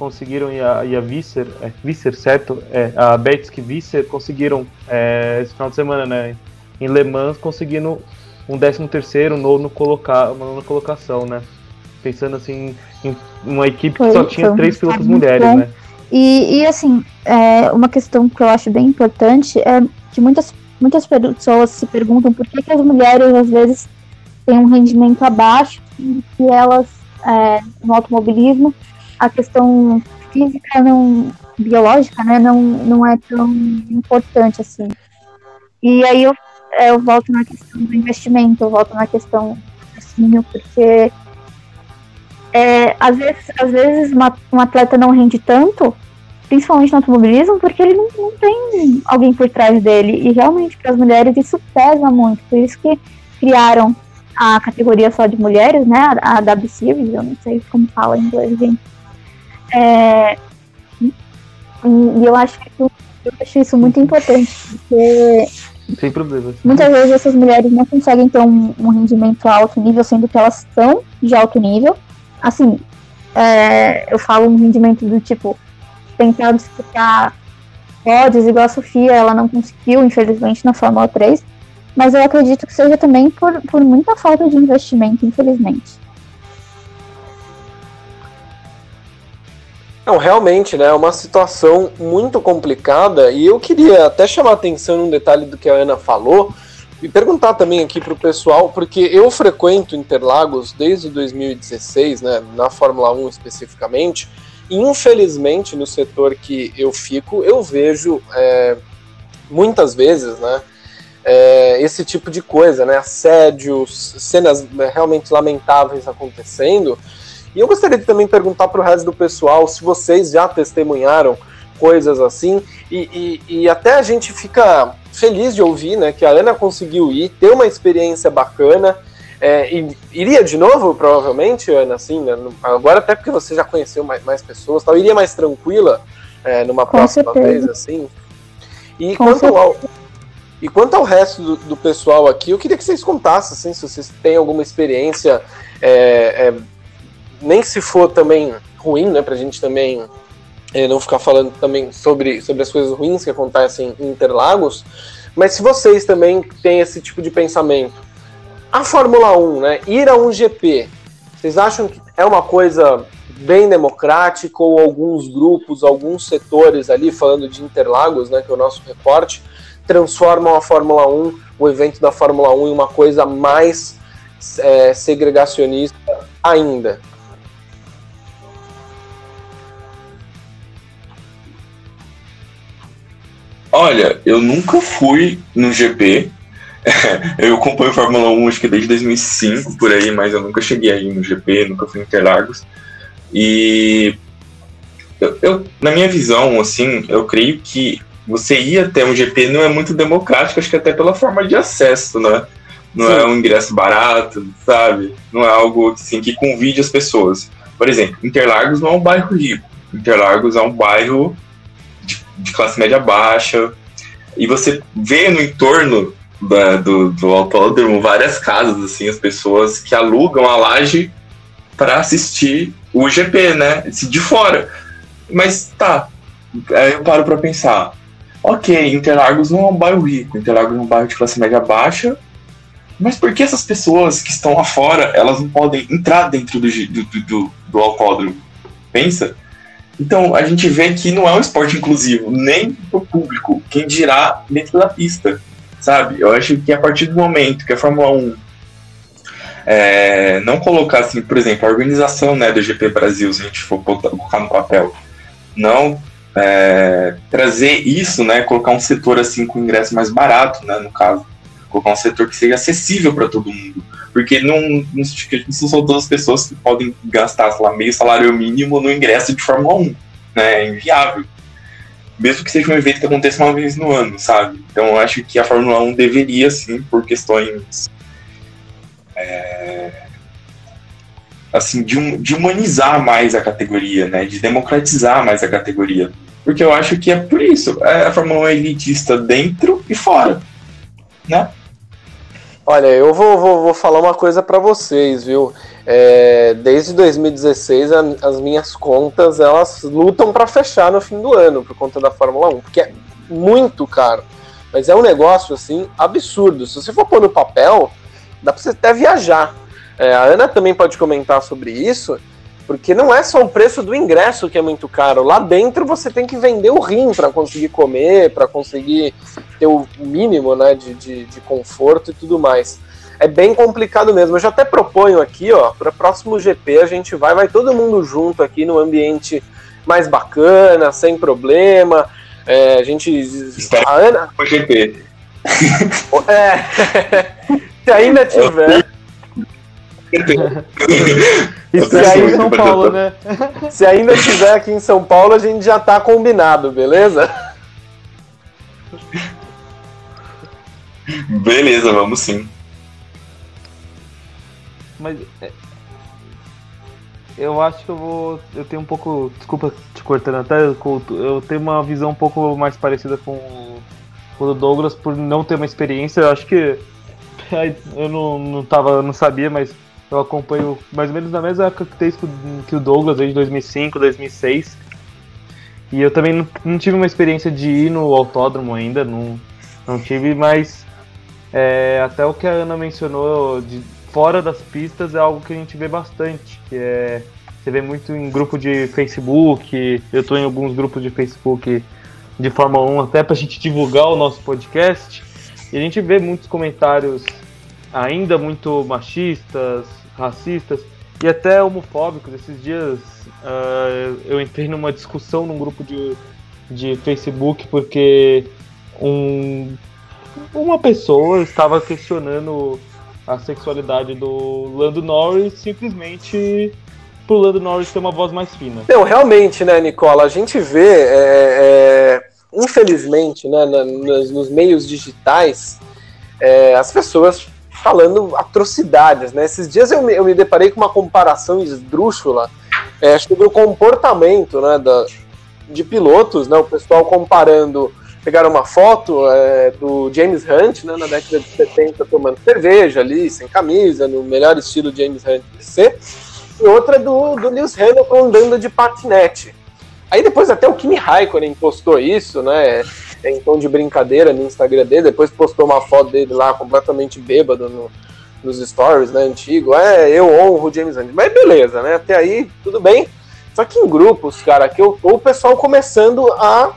conseguiram e a, e a Visser, é, Visser, certo? É, a Betsky Visser conseguiram é, esse final de semana, né? Em Le Mans, conseguindo um 13 terceiro, nono colocar, uma nona colocação, né? Pensando assim em uma equipe que só tinha três pilotos mulheres, bom. né? E, e assim, é, uma questão que eu acho bem importante é que muitas muitas pessoas se perguntam por que, que as mulheres às vezes têm um rendimento abaixo que elas é, no automobilismo a questão física não biológica né não não é tão importante assim e aí eu, é, eu volto na questão do investimento eu volto na questão do porque é, às vezes às vezes uma, um atleta não rende tanto principalmente no automobilismo, porque ele não, não tem alguém por trás dele. E realmente, para as mulheres, isso pesa muito. Por isso que criaram a categoria só de mulheres, né? A, a W eu não sei como fala em inglês, gente. É, e, eu acho que eu acho isso muito importante, porque sem problema. Muitas vezes essas mulheres não conseguem ter um, um, rendimento alto nível, sendo que elas são de alto nível. Assim, é, eu falo um rendimento do tipo tentar disputar pódios, igual a Sofia, ela não conseguiu, infelizmente, na Fórmula 3. Mas eu acredito que seja também por, por muita falta de investimento, infelizmente. Não, realmente, né? É uma situação muito complicada e eu queria até chamar atenção num detalhe do que a Ana falou e perguntar também aqui para o pessoal, porque eu frequento Interlagos desde 2016, né? Na Fórmula 1 especificamente infelizmente, no setor que eu fico, eu vejo é, muitas vezes, né? É, esse tipo de coisa, né? Assédios, cenas né, realmente lamentáveis acontecendo. E eu gostaria de também perguntar para o resto do pessoal se vocês já testemunharam coisas assim. E, e, e, até a gente fica feliz de ouvir né, que a Ana conseguiu ir, ter uma experiência bacana. É, iria de novo, provavelmente, Ana, assim, né? agora até porque você já conheceu mais, mais pessoas, tal, iria mais tranquila é, numa Com próxima certeza. vez, assim. E Com quanto ao, e quanto ao resto do, do, pessoal aqui, eu queria que vocês contassem, assim, se vocês têm alguma experiência, é, é nem se for também ruim, né, pra gente também é, não ficar falando também sobre, sobre as coisas ruins que acontecem em Interlagos, mas se vocês também têm esse tipo de pensamento, a Fórmula 1, né? Ir a um GP, vocês acham que é uma coisa bem democrática ou alguns grupos, alguns setores ali, falando de Interlagos, né, que é o nosso reporte, transformam a Fórmula 1, o evento da Fórmula 1, em uma coisa mais é, segregacionista ainda? Olha, eu nunca fui no GP. eu acompanho Fórmula 1 acho que desde 2005 por aí, mas eu nunca cheguei aí no GP, nunca fui em Interlagos. E eu, eu, na minha visão, assim, eu creio que você ir até um GP não é muito democrático, acho que até pela forma de acesso, né? Não Sim. é um ingresso barato, sabe? Não é algo assim, que convide as pessoas. Por exemplo, Interlagos não é um bairro rico. Interlagos é um bairro de, classe média baixa. E você vê no entorno da, do, do autódromo várias casas, assim, as pessoas que alugam a laje para assistir o GP, né? De fora. Mas tá, aí eu paro para pensar. Ok, Interlagos não é um bairro rico, Interlagos é um bairro de classe média baixa, mas por que essas pessoas que estão lá fora, elas não podem entrar dentro do, do, do, do autódromo? Pensa. Então, a gente vê que não é um esporte inclusivo, nem para o público, quem dirá dentro da pista, sabe? Eu acho que a partir do momento que a Fórmula 1 é, não colocar, assim, por exemplo, a organização né, do GP Brasil, se a gente for colocar no papel, não é, trazer isso, né, colocar um setor assim com ingresso mais barato, né, no caso, colocar um setor que seja acessível para todo mundo, porque não, não, são todas as pessoas que podem gastar, sei lá, meio salário mínimo no ingresso de Fórmula 1, né, é inviável. Mesmo que seja um evento que aconteça uma vez no ano, sabe? Então eu acho que a Fórmula 1 deveria, sim, por questões é, assim, de, de humanizar mais a categoria, né? De democratizar mais a categoria. Porque eu acho que é por isso. É a Fórmula 1 é elitista dentro e fora, né? Olha, eu vou, vou, vou falar uma coisa para vocês, viu? É, desde 2016 a, as minhas contas elas lutam para fechar no fim do ano por conta da Fórmula 1, porque é muito caro. Mas é um negócio assim absurdo. Se você for pôr no papel, dá para você até viajar. É, a Ana também pode comentar sobre isso, porque não é só o preço do ingresso que é muito caro. Lá dentro você tem que vender o rim para conseguir comer, para conseguir ter o mínimo né, de, de, de, conforto e tudo mais. É bem complicado mesmo. Eu já até proponho aqui, ó, para o próximo GP a gente vai, vai todo mundo junto aqui no ambiente mais bacana, sem problema. É, a gente. A Ana. O GP. É. Se ainda tiver. E se aí em São Paulo, né? Se ainda estiver aqui em São Paulo, a gente já tá combinado, beleza? Beleza, vamos sim. Mas é, eu acho que eu vou. Eu tenho um pouco. Desculpa te cortando até, eu tenho uma visão um pouco mais parecida com o Douglas por não ter uma experiência. Eu acho que. Eu não, não, tava, não sabia, mas eu acompanho mais ou menos na mesma época que, o Douglas, desde 2005, 2006. E eu também não, não, tive uma experiência de ir no autódromo ainda, não, não tive, mas é, até o que a Ana mencionou de fora das pistas é algo que a gente vê bastante, que é você vê muito em grupo de Facebook, eu estou em alguns grupos de Facebook de Fórmula 1 até para a gente divulgar o nosso podcast, e a gente vê muitos comentários ainda muito machistas, racistas e até homofóbicos. Esses dias uh, eu entrei numa discussão num grupo de, de Facebook porque um, uma pessoa estava questionando a sexualidade do Lando Norris simplesmente pro Lando Norris ter uma voz mais fina. Não, realmente, né, Nicola, a gente vê, é, é, infelizmente, né, na, nos, nos, meios digitais, é, as pessoas falando atrocidades, né? Esses dias eu me, eu me deparei com uma comparação esdrúxula é, sobre o comportamento né, da, de pilotos, né? O pessoal comparando, pegaram uma foto é, do James Hunt, né, na década de 70, tomando cerveja ali, sem camisa, no melhor estilo James Hunt de ser, e outra do, do Lewis Hamilton andando de patinete. Aí depois até o Kimi Raikkonen postou isso, né? Em tom de brincadeira no Instagram dele, depois postou uma foto dele lá completamente bêbado no, nos stories, né, antigo. É, eu honro o James Hunt. Mas beleza, né? Até aí, tudo bem. Só que em grupos, cara, que eu tô o pessoal começando a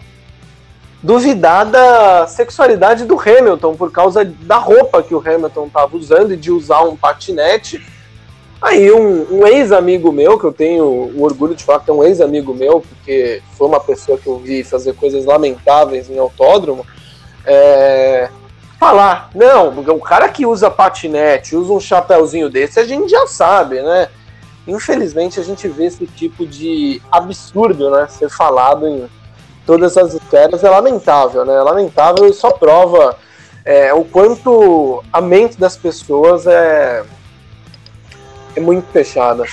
duvidar da sexualidade do Hamilton por causa da roupa que o Hamilton tava usando e de usar um patinete Aí um, um ex-amigo meu, que eu tenho o orgulho de falar que é um ex-amigo meu, porque foi uma pessoa que eu vi fazer coisas lamentáveis em autódromo, é, falar, não, o cara que usa patinete, usa um chapéuzinho desse, a gente já sabe, né? Infelizmente a gente vê esse tipo de absurdo, né, ser falado em todas as esferas, é lamentável, né? É lamentável e só prova é, o quanto a mente das pessoas é, é muito fechada.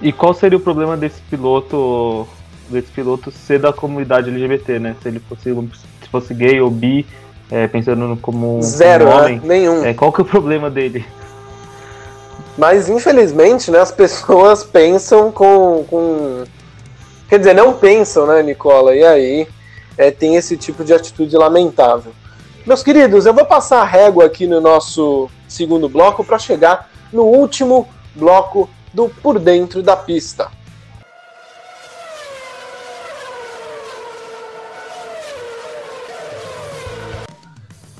E qual seria o problema desse piloto desse piloto ser da comunidade LGBT, né? Se ele fosse, se fosse gay ou bi, é, pensando como Zero, um né? homem, nenhum. É, qual que é o problema dele? Mas infelizmente, né, as pessoas pensam com, com. Quer dizer, não pensam, né, Nicola? E aí é, tem esse tipo de atitude lamentável. Meus queridos, eu vou passar a régua aqui no nosso segundo bloco para chegar no último bloco do Por Dentro da Pista.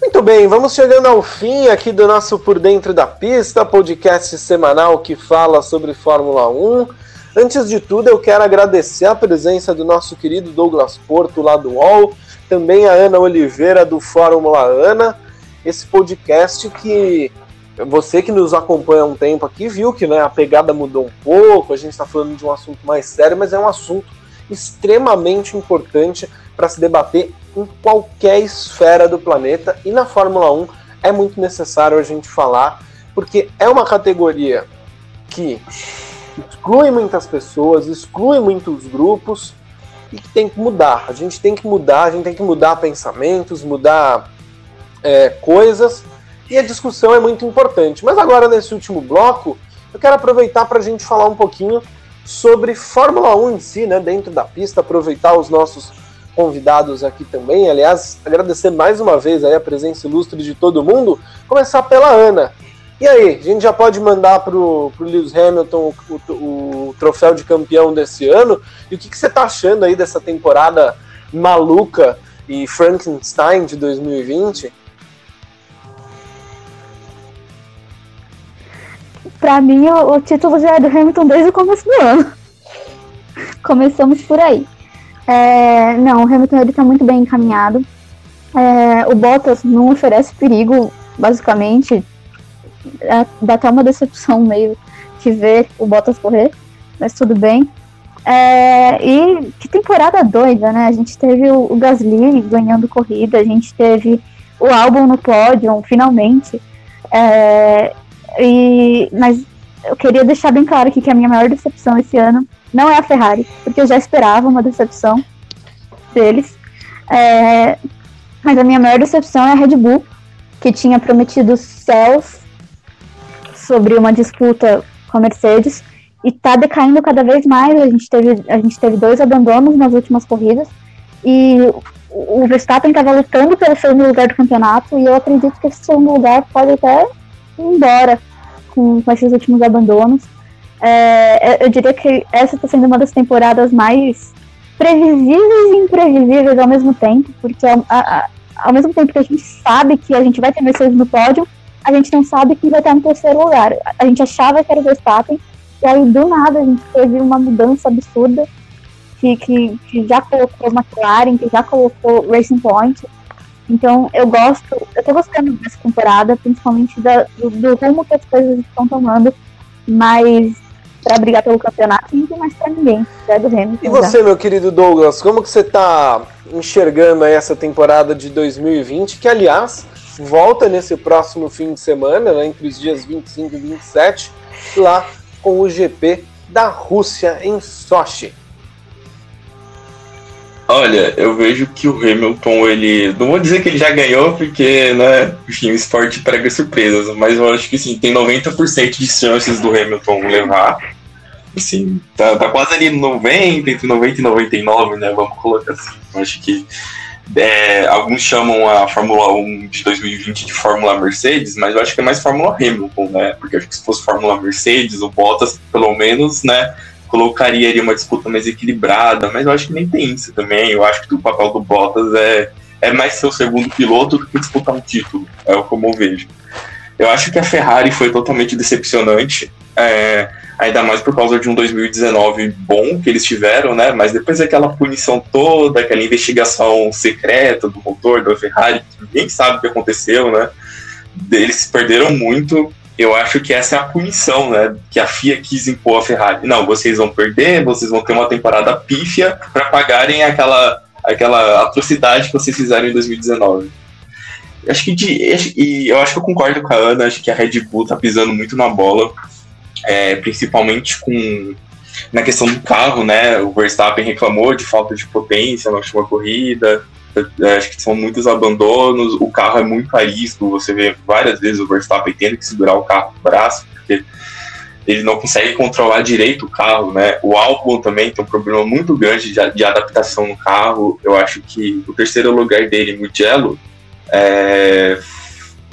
Muito bem, vamos chegando ao fim aqui do nosso Por Dentro da Pista, podcast semanal que fala sobre Fórmula 1. Antes de tudo, eu quero agradecer a presença do nosso querido Douglas Porto lá do UOL, também a Ana Oliveira do Fórmula Ana. Esse podcast que você que nos acompanha há um tempo aqui viu que né, a pegada mudou um pouco, a gente está falando de um assunto mais sério, mas é um assunto extremamente importante para se debater em qualquer esfera do planeta e na Fórmula 1 é muito necessário a gente falar, porque é uma categoria que exclui muitas pessoas, exclui muitos grupos e que tem que mudar. A gente tem que mudar, a gente tem que mudar pensamentos, mudar é, coisas e a discussão é muito importante. Mas agora, nesse último bloco, eu quero aproveitar para a gente falar um pouquinho sobre Fórmula 1 em si, né, dentro da pista, aproveitar os nossos convidados aqui também. Aliás, agradecer mais uma vez a presença ilustre de todo mundo. Começar pela Ana. E aí, a gente já pode mandar para o Lewis Hamilton o, o, o, troféu de campeão desse ano? E o que, que você está achando aí dessa temporada maluca e Frankenstein de 2020? Para mim, o, o título já é do Hamilton desde o começo do ano. Começamos por aí. É, não, o Hamilton ele tá muito bem encaminhado. É, o Bottas não oferece perigo, basicamente. É, dá até uma decepção meio que ver o Bottas correr, mas tudo bem. É, e que temporada doida, né? A gente teve o, o Gasly ganhando corrida, a gente teve o álbum no pódio, finalmente. É, e, mas eu queria deixar bem claro aqui que a minha maior decepção esse ano não é a Ferrari, porque eu já esperava uma decepção deles. É, mas a minha maior decepção é a Red Bull, que tinha prometido céus sobre uma disputa com a Mercedes e está decaindo cada vez mais. A gente, teve, a gente teve dois abandonos nas últimas corridas e o Verstappen estava lutando pelo segundo lugar do campeonato e eu acredito que esse segundo lugar pode até ir embora com, com esses últimos abandonos. É, eu diria que essa está sendo uma das temporadas mais previsíveis e imprevisíveis ao mesmo tempo, porque a, a, ao mesmo tempo que a gente sabe que a gente vai ter Mercedes no pódio, a gente não sabe quem vai estar no terceiro lugar. A gente achava que era o Verstappen, e aí do nada a gente teve uma mudança absurda que, que, que já colocou McLaren, que já colocou Racing Point. Então eu gosto, eu tô gostando dessa temporada, principalmente da, do, do rumo que as coisas estão tomando, mas para brigar pelo campeonato não tem mais para ninguém. É do Hamilton. E você, já. meu querido Douglas, como que você está enxergando essa temporada de 2020, que aliás volta nesse próximo fim de semana, né, entre os dias 25 e 27, lá com o GP da Rússia em Sochi. Olha, eu vejo que o Hamilton, ele. Não vou dizer que ele já ganhou, porque, né, enfim, o esporte prega surpresas, mas eu acho que sim, tem 90% de chances do Hamilton levar. Assim, tá, tá quase ali no 90, entre 90 e 99, né? Vamos colocar assim. Eu acho que é, alguns chamam a Fórmula 1 de 2020 de Fórmula Mercedes, mas eu acho que é mais Fórmula Hamilton, né? Porque acho que se fosse Fórmula Mercedes, o Bottas, pelo menos, né? colocaria ali uma disputa mais equilibrada, mas eu acho que nem tem isso também. Eu acho que o papel do Bottas é, é mais ser o segundo piloto do que disputar um título. É como eu vejo. Eu acho que a Ferrari foi totalmente decepcionante. É, ainda mais por causa de um 2019 bom que eles tiveram, né? Mas depois daquela punição toda, aquela investigação secreta do motor da Ferrari, ninguém sabe o que aconteceu, né? Eles perderam muito. Eu acho que essa é a punição, né? Que a FIA quis impor a Ferrari. Não, vocês vão perder, vocês vão ter uma temporada pífia para pagarem aquela, aquela atrocidade que vocês fizeram em 2019. Acho que de, e eu acho que eu concordo com a Ana, acho que a Red Bull tá pisando muito na bola é, principalmente com na questão do carro, né? O Verstappen reclamou de falta de potência na última corrida. Acho que são muitos abandonos. O carro é muito arisco. Você vê várias vezes o Verstappen tendo que segurar o carro com o braço, porque ele não consegue controlar direito o carro, né? O Albon também tem um problema muito grande de, de adaptação no carro. Eu acho que o terceiro lugar dele, Mugello, é,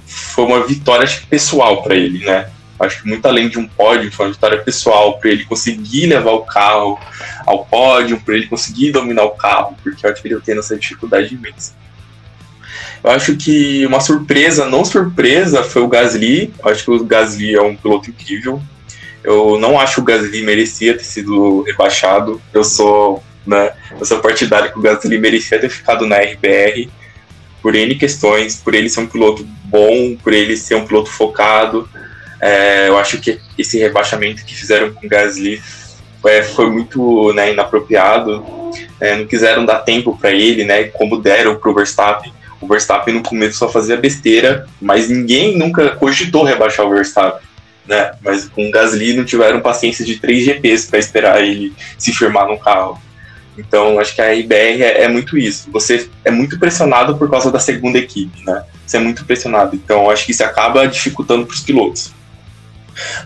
foi uma vitória pessoal para ele, né? Acho que muito além de um pódio, foi uma vitória pessoal para ele conseguir levar o carro ao pódio, para ele conseguir dominar o carro, porque eu acho que ele tem essa dificuldade imensa. Eu acho que uma surpresa, não surpresa, foi o Gasly. Eu acho que o Gasly é um piloto incrível. Eu não acho que o Gasly merecia ter sido rebaixado. Eu sou, né, eu sou partidário que o Gasly merecia ter ficado na RBR por N questões, por ele ser um piloto bom, por ele ser um piloto focado. É, eu acho que esse rebaixamento que fizeram com o Gasly foi, foi muito né, inapropriado. É, não quiseram dar tempo para ele, né, como deram para o Verstappen. O Verstappen no começo só fazia besteira, mas ninguém nunca cogitou rebaixar o Verstappen. Né? Mas com o Gasly não tiveram paciência de três GPs para esperar ele se firmar no carro. Então, acho que a IBR é, é, muito isso. Você é muito pressionado por causa da segunda equipe, né? Você é muito pressionado. Então, acho que isso acaba dificultando para os pilotos.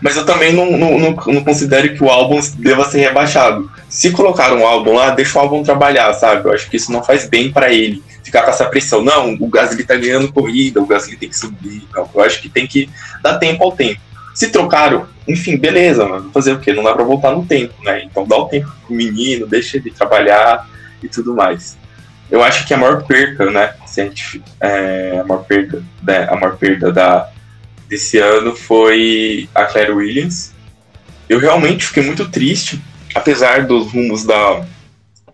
Mas eu também não, não, não, não, considero que o álbum deva ser rebaixado. Se colocar um álbum lá, deixa o álbum trabalhar, sabe? Eu acho que isso não faz bem para ele ficar com essa pressão. Não, o Gasly tá ganhando corrida, o Gasly tem que subir. Não. Eu acho que tem que dar tempo ao tempo. Se trocaram, enfim, beleza, mano. Fazer o quê? Não dá pra voltar no tempo, né? Então dá o tempo pro menino, deixa ele trabalhar e tudo mais. Eu acho que a maior perca, né? Se a, gente, é, a maior perda, né, a maior perda da, desse ano foi a Claire Williams. Eu realmente fiquei muito triste, apesar dos rumos da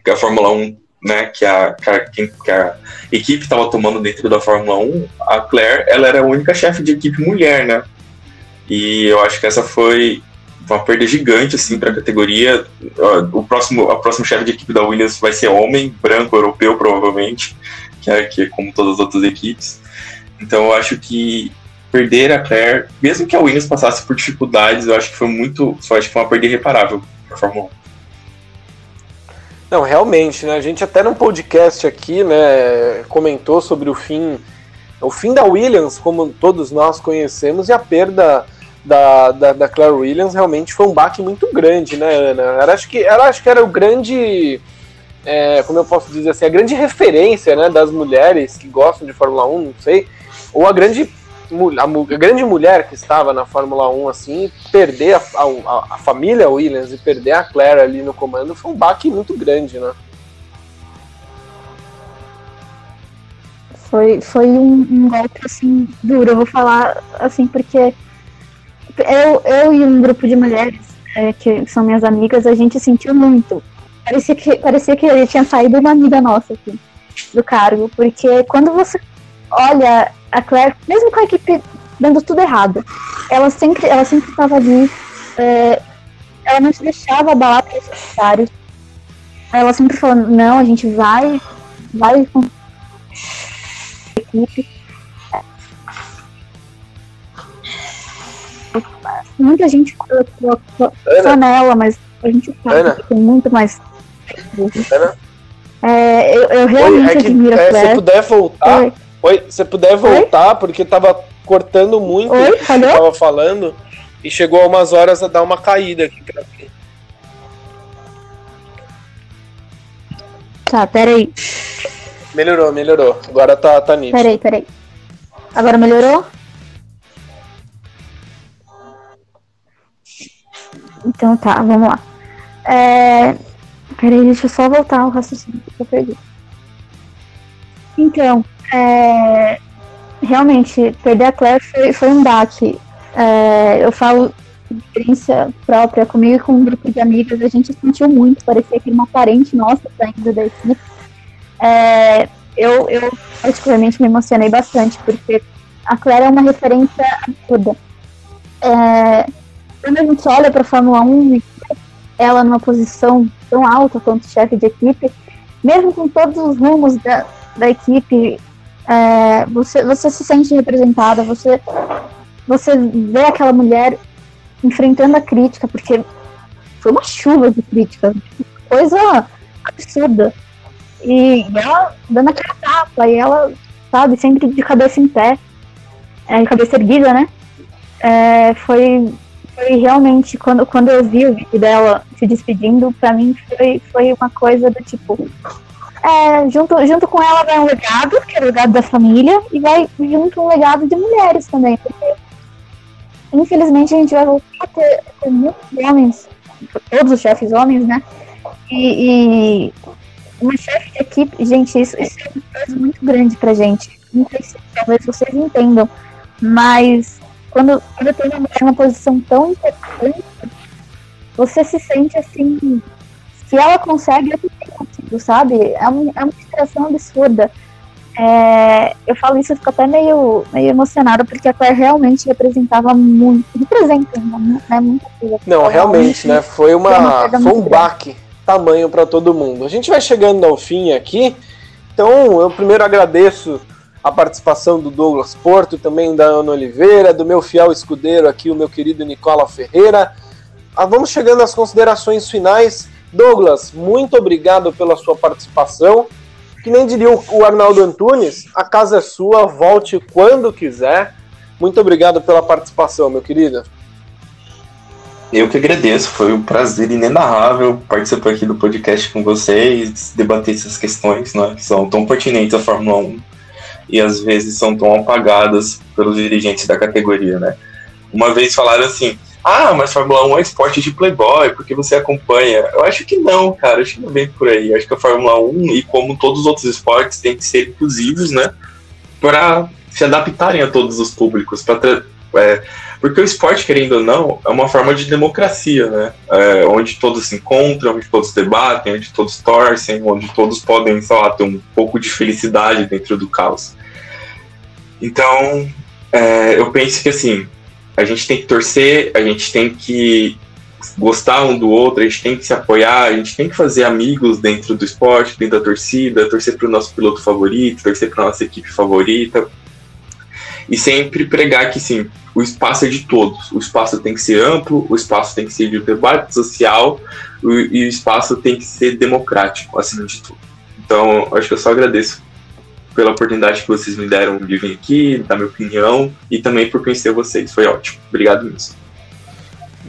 que a Fórmula 1, né, que a, que a, equipe estava tomando dentro da Fórmula 1, a Claire, ela era a única chefe de equipe mulher, né? E eu acho que essa foi uma perda gigante assim para a categoria. O próximo, a próxima chefe de equipe da Williams vai ser homem, branco, europeu provavelmente, que é, que é como todas as outras equipes. Então eu acho que perder a Claire, mesmo que a Williams passasse por dificuldades, eu acho que foi muito. Só acho que foi uma perda irreparável para a Fórmula 1. Não, realmente, né? A gente até num podcast aqui, né, comentou sobre o fim, o fim da Williams, como todos nós conhecemos, e a perda da, da, da Claire Williams realmente foi um baque muito grande, né, Ana? Era, acho que, era, acho que era o grande, é, como eu posso dizer assim, a grande referência, né, das mulheres que gostam de Fórmula 1, não sei, ou a grande a, grande mulher que estava na Fórmula 1, assim, perder a, a, a, família Williams e perder a Claire ali no comando foi um baque muito grande, né? Foi, foi um, um golpe, assim, duro. Eu vou falar, assim, porque eu, eu e um grupo de mulheres, é, que são minhas amigas, a gente sentiu muito. Parecia que, parecia que tinha saído uma amiga nossa, assim, do cargo, porque quando você olha a Claire, mesmo com a equipe dando tudo errado, ela sempre ela sempre estava ali, é, ela não se deixava abalar pelos adversários. Ela sempre falando, não, a gente vai, vai com a equipe. Muita gente colocou só nela, mas a gente sabe que tem muito mais. Ana? É, eu, eu realmente Oi, é que, admiro é, a Claire. Se puder voltar. Oi, você puder voltar, Oi? porque tava cortando muito Oi? o que você tava falando e chegou a umas horas a dar uma caída aqui pra mim. Tá, peraí. Melhorou, melhorou. Agora tá, tá nítido. Peraí, peraí. Agora melhorou? Então tá, vamos lá. É... Peraí, deixa eu só voltar o raciocínio que eu perdi. Então, é, realmente, perder a Claire foi, foi um baque. É, eu falo experiência própria comigo e com um grupo de amigas, a gente sentiu muito, parecia que uma parente nossa saindo da equipe. É, eu, eu, particularmente, me emocionei bastante, porque a Claire é uma referência absurda. É, quando a gente olha para a Fórmula 1 e ela numa posição tão alta quanto chefe de equipe, mesmo com todos os rumos da, da equipe, é, você, você se sente representada, você, você vê aquela mulher enfrentando a crítica, porque foi uma chuva de crítica, coisa absurda. E, ela dando aquela tapa, e ela, sabe, sempre de cabeça em pé, é, cabeça erguida, né? É, foi, foi realmente, quando, quando eu vi o vídeo dela se despedindo, pra mim foi, foi uma coisa do tipo. É, junto, junto com ela vai um legado, que é o legado da família, e vai junto um legado de mulheres também, porque infelizmente a gente vai voltar a ter, ter muitos homens, todos os chefes homens, né? E, e uma chefe de equipe, gente, isso, isso é uma coisa muito grande pra gente. Não sei se talvez vocês entendam, mas quando, quando tem uma mulher posição tão importante, você se sente assim, se ela consegue, eu também consigo, sabe? É, um, é uma inspiração absurda. É, eu falo isso, eu fico até meio, meio emocionada, porque a Claire realmente representava muito, representa né, muita coisa. Não, realmente, né? Foi, uma, foi um baque tamanho para todo mundo. A gente vai chegando ao fim aqui, então eu primeiro agradeço a participação do Douglas Porto, também da Ana Oliveira, do meu fiel escudeiro aqui, o meu querido Nicola Ferreira. Ah, vamos chegando às considerações finais. Douglas, muito obrigado pela sua participação. Que nem diria o Arnaldo Antunes, a casa é sua, volte quando quiser. Muito obrigado pela participação, meu querido. Eu que agradeço, foi um prazer inenarrável participar aqui do podcast com vocês, debater essas questões né, que são tão pertinentes à Fórmula 1 e às vezes são tão apagadas pelos dirigentes da categoria, né? Uma vez falaram assim, ah, mas Fórmula 1 é esporte de playboy, porque você acompanha. Eu acho que não, cara, acho que não vem por aí. Eu acho que a Fórmula 1, e como todos os outros esportes, tem que ser inclusivos, né? Para se adaptarem a todos os públicos, para é, porque o esporte, querendo ou não, é uma forma de democracia, né? É, onde todos se encontram, onde todos debatem, onde todos torcem, onde todos podem, sei lá, ter um pouco de felicidade dentro do caos. Então, é, eu penso que assim, a gente tem que torcer, a gente tem que gostar um do outro, a gente tem que se apoiar, a gente tem que fazer amigos dentro do esporte, dentro da torcida, torcer para o nosso piloto favorito, torcer para nossa equipe favorita. E sempre pregar que sim, o espaço é de todos. O espaço tem que ser amplo, o espaço tem que ser de debate social e o espaço tem que ser democrático, acima de tudo. Então, acho que eu só agradeço pela oportunidade que vocês me deram de vir aqui, dar minha opinião e também por conhecer vocês. Foi ótimo. Obrigado mesmo.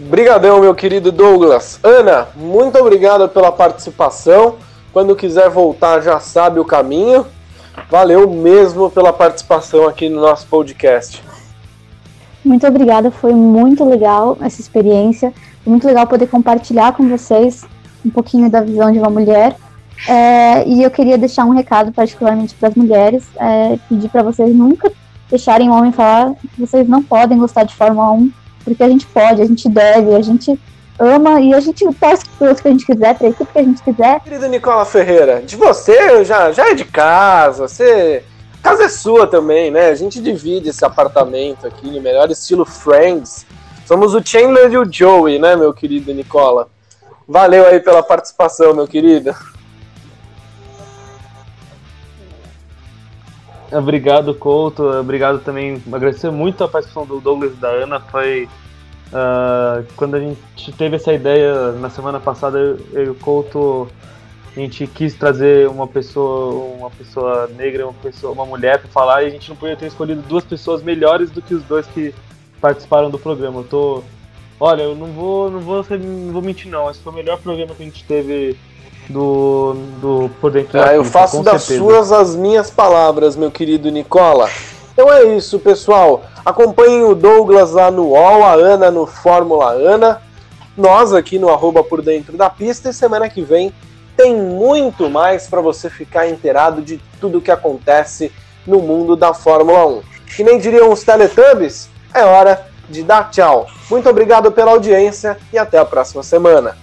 Obrigadão, meu querido Douglas. Ana, muito obrigado pela participação. Quando quiser voltar, já sabe o caminho. Valeu mesmo pela participação aqui no nosso podcast. Muito obrigada, foi muito legal essa experiência. Foi muito legal poder compartilhar com vocês um pouquinho da visão de uma mulher. É, e eu queria deixar um recado particularmente para as mulheres, é, pedir para vocês nunca deixarem o homem falar que vocês não podem gostar de Fórmula 1, porque a gente pode, a gente deve, a gente ama e a gente torce pelo que a gente quiser, para equipe que a gente quiser. Querida Nicola Ferreira, de você já, já é de casa, você. A casa é sua também, né? A gente divide esse apartamento aqui no melhor estilo Friends. Somos o Chandler e o Joey, né, meu querido Nicola? Valeu aí pela participação, meu querido. Obrigado, Couto. Obrigado também. Agradecer muito a participação do Douglas e da Ana. Foi uh, quando a gente teve essa ideia na semana passada, eu e o Couto, a gente quis trazer uma pessoa, uma pessoa negra, uma pessoa, uma mulher para falar e a gente não podia ter escolhido duas pessoas melhores do que os dois que participaram do programa. Eu tô, olha, eu não vou, não vou, não vou mentir não. Esse foi o melhor programa que a gente teve do, do por dentro ah, Eu faço das certeza. suas as minhas palavras, meu querido Nicola. Então é isso, pessoal. Acompanhem o Douglas lá no UOL, a Ana no Fórmula Ana, nós aqui no arroba por dentro da pista e semana que vem tem muito mais para você ficar inteirado de tudo que acontece no mundo da Fórmula 1. que nem diriam os Teletubbies, é hora de dar tchau. Muito obrigado pela audiência e até a próxima semana.